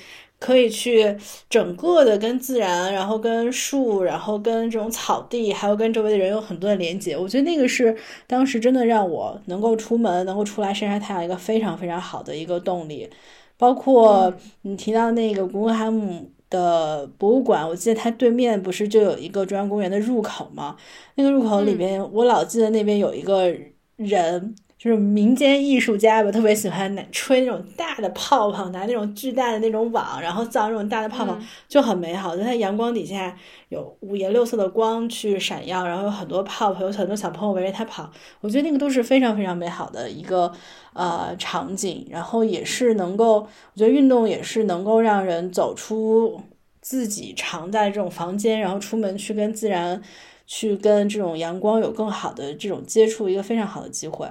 可以去整个的跟自然，然后跟树，然后跟这种草地，还有跟周围的人有很多的连接。我觉得那个是当时真的让我能够出门，能够出来晒晒太阳一个非常非常好的一个动力。包括你提到那个古根海姆的博物馆，我记得它对面不是就有一个中央公园的入口吗？那个入口里边，我老记得那边有一个人。就是民间艺术家吧，特别喜欢拿吹那种大的泡泡，拿那种巨大的那种网，然后造那种大的泡泡，就很美好。在它阳光底下，有五颜六色的光去闪耀，然后有很多泡泡，有很多小朋友围着它跑。我觉得那个都是非常非常美好的一个呃场景，然后也是能够，我觉得运动也是能够让人走出自己常在这种房间，然后出门去跟自然，去跟这种阳光有更好的这种接触，一个非常好的机会。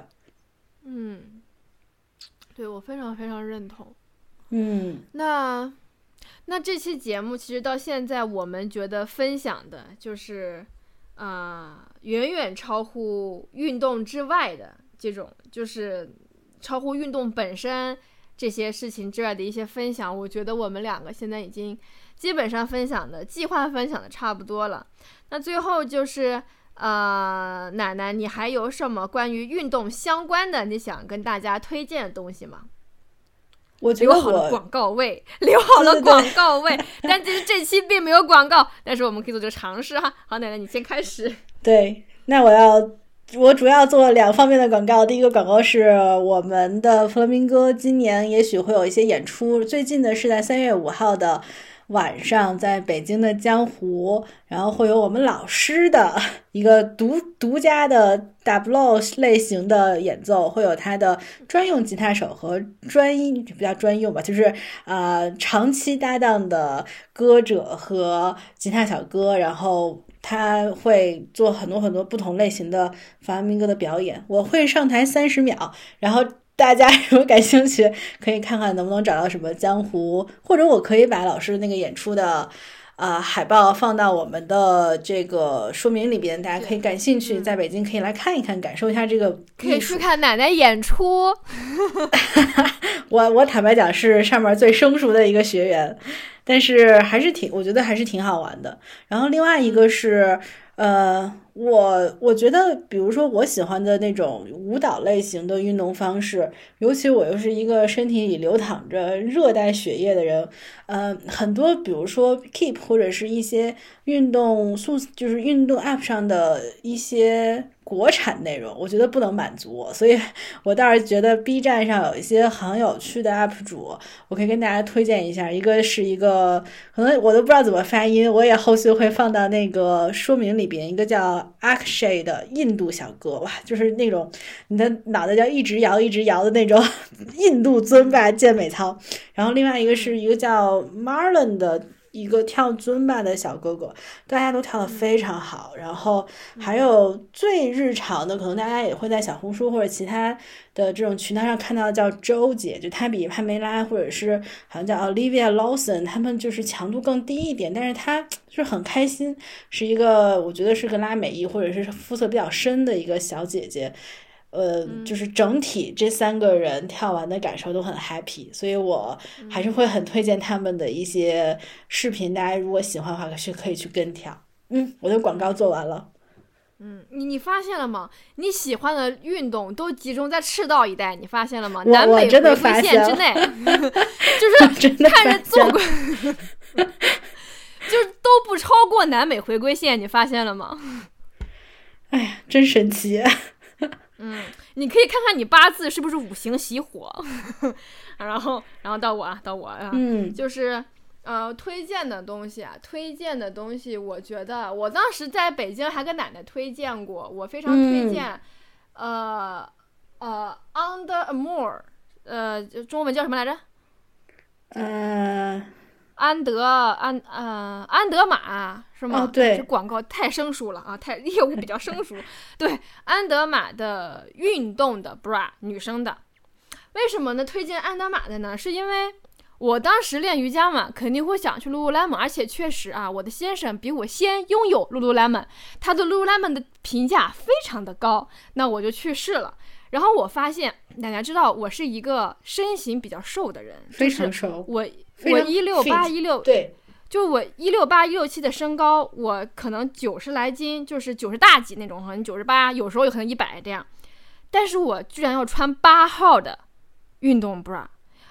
嗯，对我非常非常认同。嗯，那那这期节目其实到现在，我们觉得分享的就是啊，远远超乎运动之外的这种，就是超乎运动本身这些事情之外的一些分享。我觉得我们两个现在已经基本上分享的计划分享的差不多了。那最后就是。呃，奶奶，你还有什么关于运动相关的你想跟大家推荐的东西吗？我留好了广告位，留好了广告位，但其实这期并没有广告，但是我们可以做这个尝试哈。好，奶奶你先开始。对，那我要我主要做两方面的广告，第一个广告是我们的弗洛明哥今年也许会有一些演出，最近的是在三月五号的。晚上在北京的江湖，然后会有我们老师的一个独独家的 double 类型的演奏，会有他的专用吉他手和专一比较专用吧，就是呃长期搭档的歌者和吉他小哥，然后他会做很多很多不同类型的法明哥的表演，我会上台三十秒，然后。大家 如果感兴趣，可以看看能不能找到什么江湖，或者我可以把老师那个演出的，呃，海报放到我们的这个说明里边，大家可以感兴趣，在北京可以来看一看，感受一下这个。可以去看奶奶演出。我我坦白讲是上面最生疏的一个学员，但是还是挺，我觉得还是挺好玩的。然后另外一个是，呃。我我觉得，比如说我喜欢的那种舞蹈类型的运动方式，尤其我又是一个身体里流淌着热带血液的人，呃，很多比如说 Keep 或者是一些运动素，就是运动 App 上的一些。国产内容，我觉得不能满足我，所以 我倒是觉得 B 站上有一些很有趣的 UP 主，我可以跟大家推荐一下。一个是一个，可能我都不知道怎么发音，我也后续会放到那个说明里边。一个叫 Akshay 的印度小哥，哇，就是那种你的脑袋叫一直摇一直摇的那种 印度尊巴健美操。然后另外一个是一个叫 Marlon 的。一个跳尊巴的小哥哥，大家都跳的非常好。然后还有最日常的，可能大家也会在小红书或者其他的这种渠道上看到，叫周姐，就她比潘梅拉或者是好像叫 Olivia Lawson，他们就是强度更低一点，但是她就是很开心，是一个我觉得是个拉美裔或者是肤色比较深的一个小姐姐。呃，就是整体这三个人跳完的感受都很 happy，所以我还是会很推荐他们的一些视频。大家如果喜欢的话，可是可以去跟跳。嗯，我的广告做完了。嗯，你你发现了吗？你喜欢的运动都集中在赤道一带，你发现了吗？南北回归线之内，就是看着纵轨，就都不超过南北回归线，你发现了吗？哎呀，真神奇！嗯，你可以看看你八字是不是五行喜火，然后，然后到我啊，到我啊，嗯，就是呃，推荐的东西啊，推荐的东西，我觉得我当时在北京还跟奶奶推荐过，我非常推荐，呃呃，Under Armour，呃，中文叫什么来着？呃。安德安呃安德玛是吗？对，这广告太生疏了啊，太业务比较生疏。对，安德玛的运动的 bra 女生的，为什么呢？推荐安德玛的呢？是因为我当时练瑜伽嘛，肯定会想去 lululemon，而且确实啊，我的先生比我先拥有 lululemon，他对 lululemon 的评价非常的高，那我就去试了。然后我发现，大家知道我是一个身形比较瘦的人，非常瘦，我。我一六八一六，对，就我一六八一六七的身高，我可能九十来斤，就是九十大几那种，可能九十八，有时候有可能一百这样。但是我居然要穿八号的运动 bra，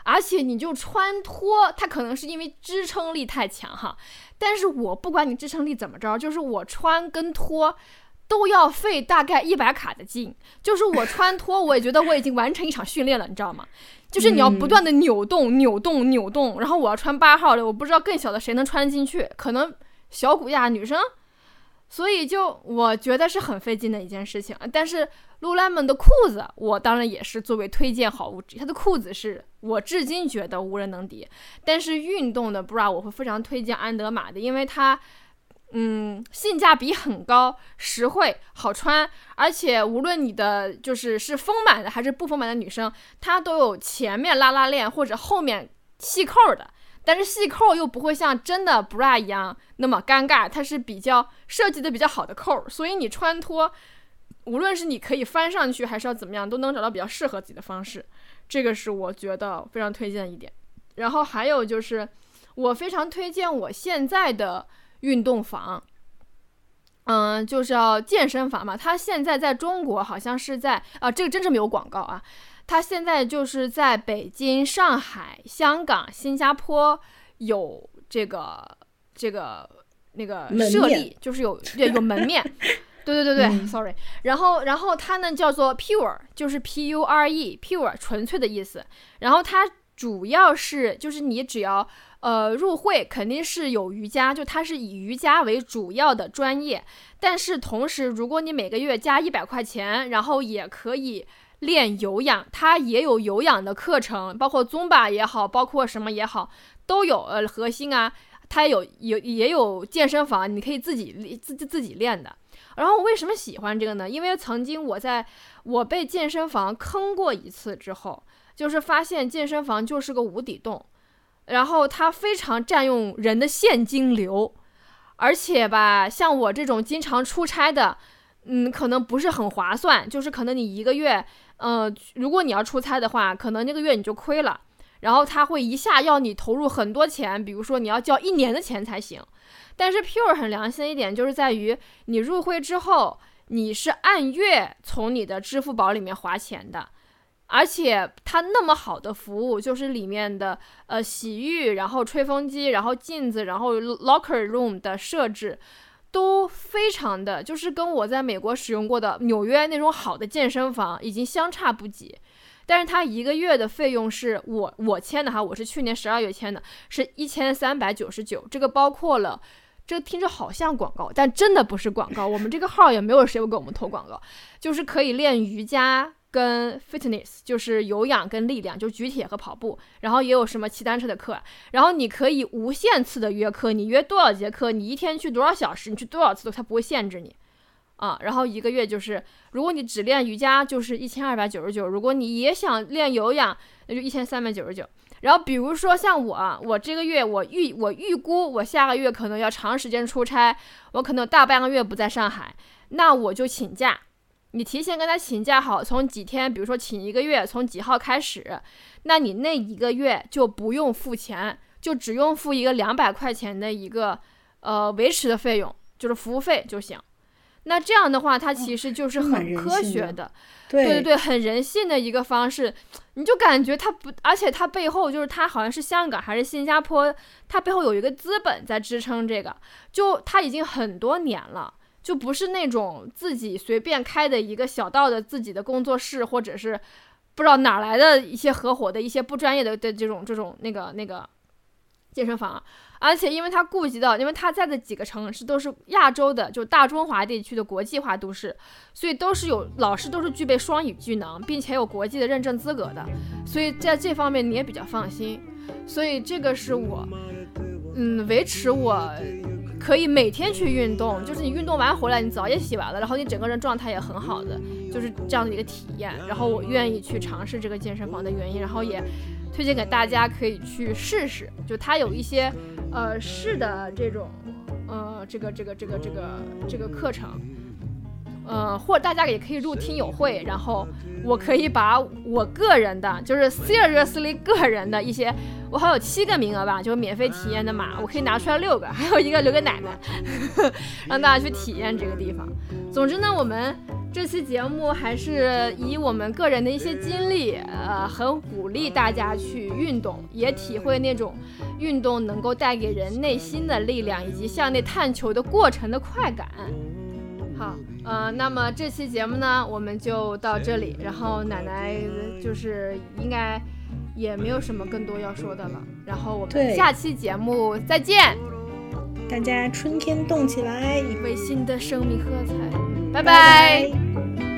而且你就穿脱，它可能是因为支撑力太强哈。但是我不管你支撑力怎么着，就是我穿跟脱都要费大概一百卡的劲，就是我穿脱，我也觉得我已经完成一场训练了，你知道吗？就是你要不断的扭动、扭动、扭动，然后我要穿八号的，我不知道更小的谁能穿进去，可能小骨架女生，所以就我觉得是很费劲的一件事情。但是 lululemon 的裤子，我当然也是作为推荐好物之一，它的裤子是我至今觉得无人能敌。但是运动的 bra 我会非常推荐安德玛的，因为它。嗯，性价比很高，实惠，好穿，而且无论你的就是是丰满的还是不丰满的女生，它都有前面拉拉链或者后面系扣的，但是系扣又不会像真的 bra 一样那么尴尬，它是比较设计的比较好的扣，所以你穿脱，无论是你可以翻上去还是要怎么样，都能找到比较适合自己的方式，这个是我觉得非常推荐的一点。然后还有就是，我非常推荐我现在的。运动房，嗯，就是要健身房嘛。它现在在中国好像是在啊，这个真是没有广告啊。它现在就是在北京、上海、香港、新加坡有这个这个那个设立，就是有对有门面。对对对对，sorry。然后然后它呢叫做 Pure，就是 P U R E，Pure 纯粹的意思。然后它主要是就是你只要。呃，入会肯定是有瑜伽，就它是以瑜伽为主要的专业。但是同时，如果你每个月加一百块钱，然后也可以练有氧，它也有有氧的课程，包括 Zumba 也好，包括什么也好，都有。呃，核心啊，它有有也有健身房，你可以自己自自自己练的。然后我为什么喜欢这个呢？因为曾经我在我被健身房坑过一次之后，就是发现健身房就是个无底洞。然后它非常占用人的现金流，而且吧，像我这种经常出差的，嗯，可能不是很划算。就是可能你一个月，呃，如果你要出差的话，可能那个月你就亏了。然后他会一下要你投入很多钱，比如说你要交一年的钱才行。但是 Pure 很良心的一点就是在于，你入会之后，你是按月从你的支付宝里面划钱的，而且它那么好的服务，就是里面的呃洗浴，然后吹风机，然后镜子，然后 Locker Room 的设置。都非常的，就是跟我在美国使用过的纽约那种好的健身房已经相差不几，但是它一个月的费用是我我签的哈，我是去年十二月签的，是一千三百九十九，这个包括了，这听着好像广告，但真的不是广告，我们这个号也没有谁给我们投广告，就是可以练瑜伽。跟 fitness 就是有氧跟力量，就举铁和跑步，然后也有什么骑单车的课，然后你可以无限次的约课，你约多少节课，你一天去多少小时，你去多少次都它不会限制你，啊，然后一个月就是，如果你只练瑜伽就是一千二百九十九，如果你也想练有氧，那就一千三百九十九。然后比如说像我，我这个月我预我预估我下个月可能要长时间出差，我可能大半个月不在上海，那我就请假。你提前跟他请假好，从几天，比如说请一个月，从几号开始，那你那一个月就不用付钱，就只用付一个两百块钱的一个呃维持的费用，就是服务费就行。那这样的话，它其实就是很科学的，对对对，很人性的一个方式。你就感觉它不，而且它背后就是它好像是香港还是新加坡，它背后有一个资本在支撑这个，就它已经很多年了。就不是那种自己随便开的一个小道的自己的工作室，或者是不知道哪来的一些合伙的一些不专业的的这种这种那个那个健身房，而且因为他顾及到，因为他在的几个城市都是亚洲的，就大中华地区的国际化都市，所以都是有老师都是具备双语技能，并且有国际的认证资格的，所以在这方面你也比较放心，所以这个是我嗯维持我。可以每天去运动，就是你运动完回来，你澡也洗完了，然后你整个人状态也很好的，就是这样的一个体验。然后我愿意去尝试这个健身房的原因，然后也推荐给大家可以去试试。就它有一些呃试的这种呃这个这个这个这个这个课程。嗯，或者大家也可以入听友会，然后我可以把我个人的，就是 seriously 个人的一些，我还有七个名额吧，就是免费体验的码，我可以拿出来六个，还有一个留给奶奶，让大家去体验这个地方。总之呢，我们这期节目还是以我们个人的一些经历，呃，很鼓励大家去运动，也体会那种运动能够带给人内心的力量，以及向内探求的过程的快感。好，呃，那么这期节目呢，我们就到这里。然后奶奶就是应该也没有什么更多要说的了。然后我们下期节目再见，大家春天动起来，为新的生命喝彩，拜拜。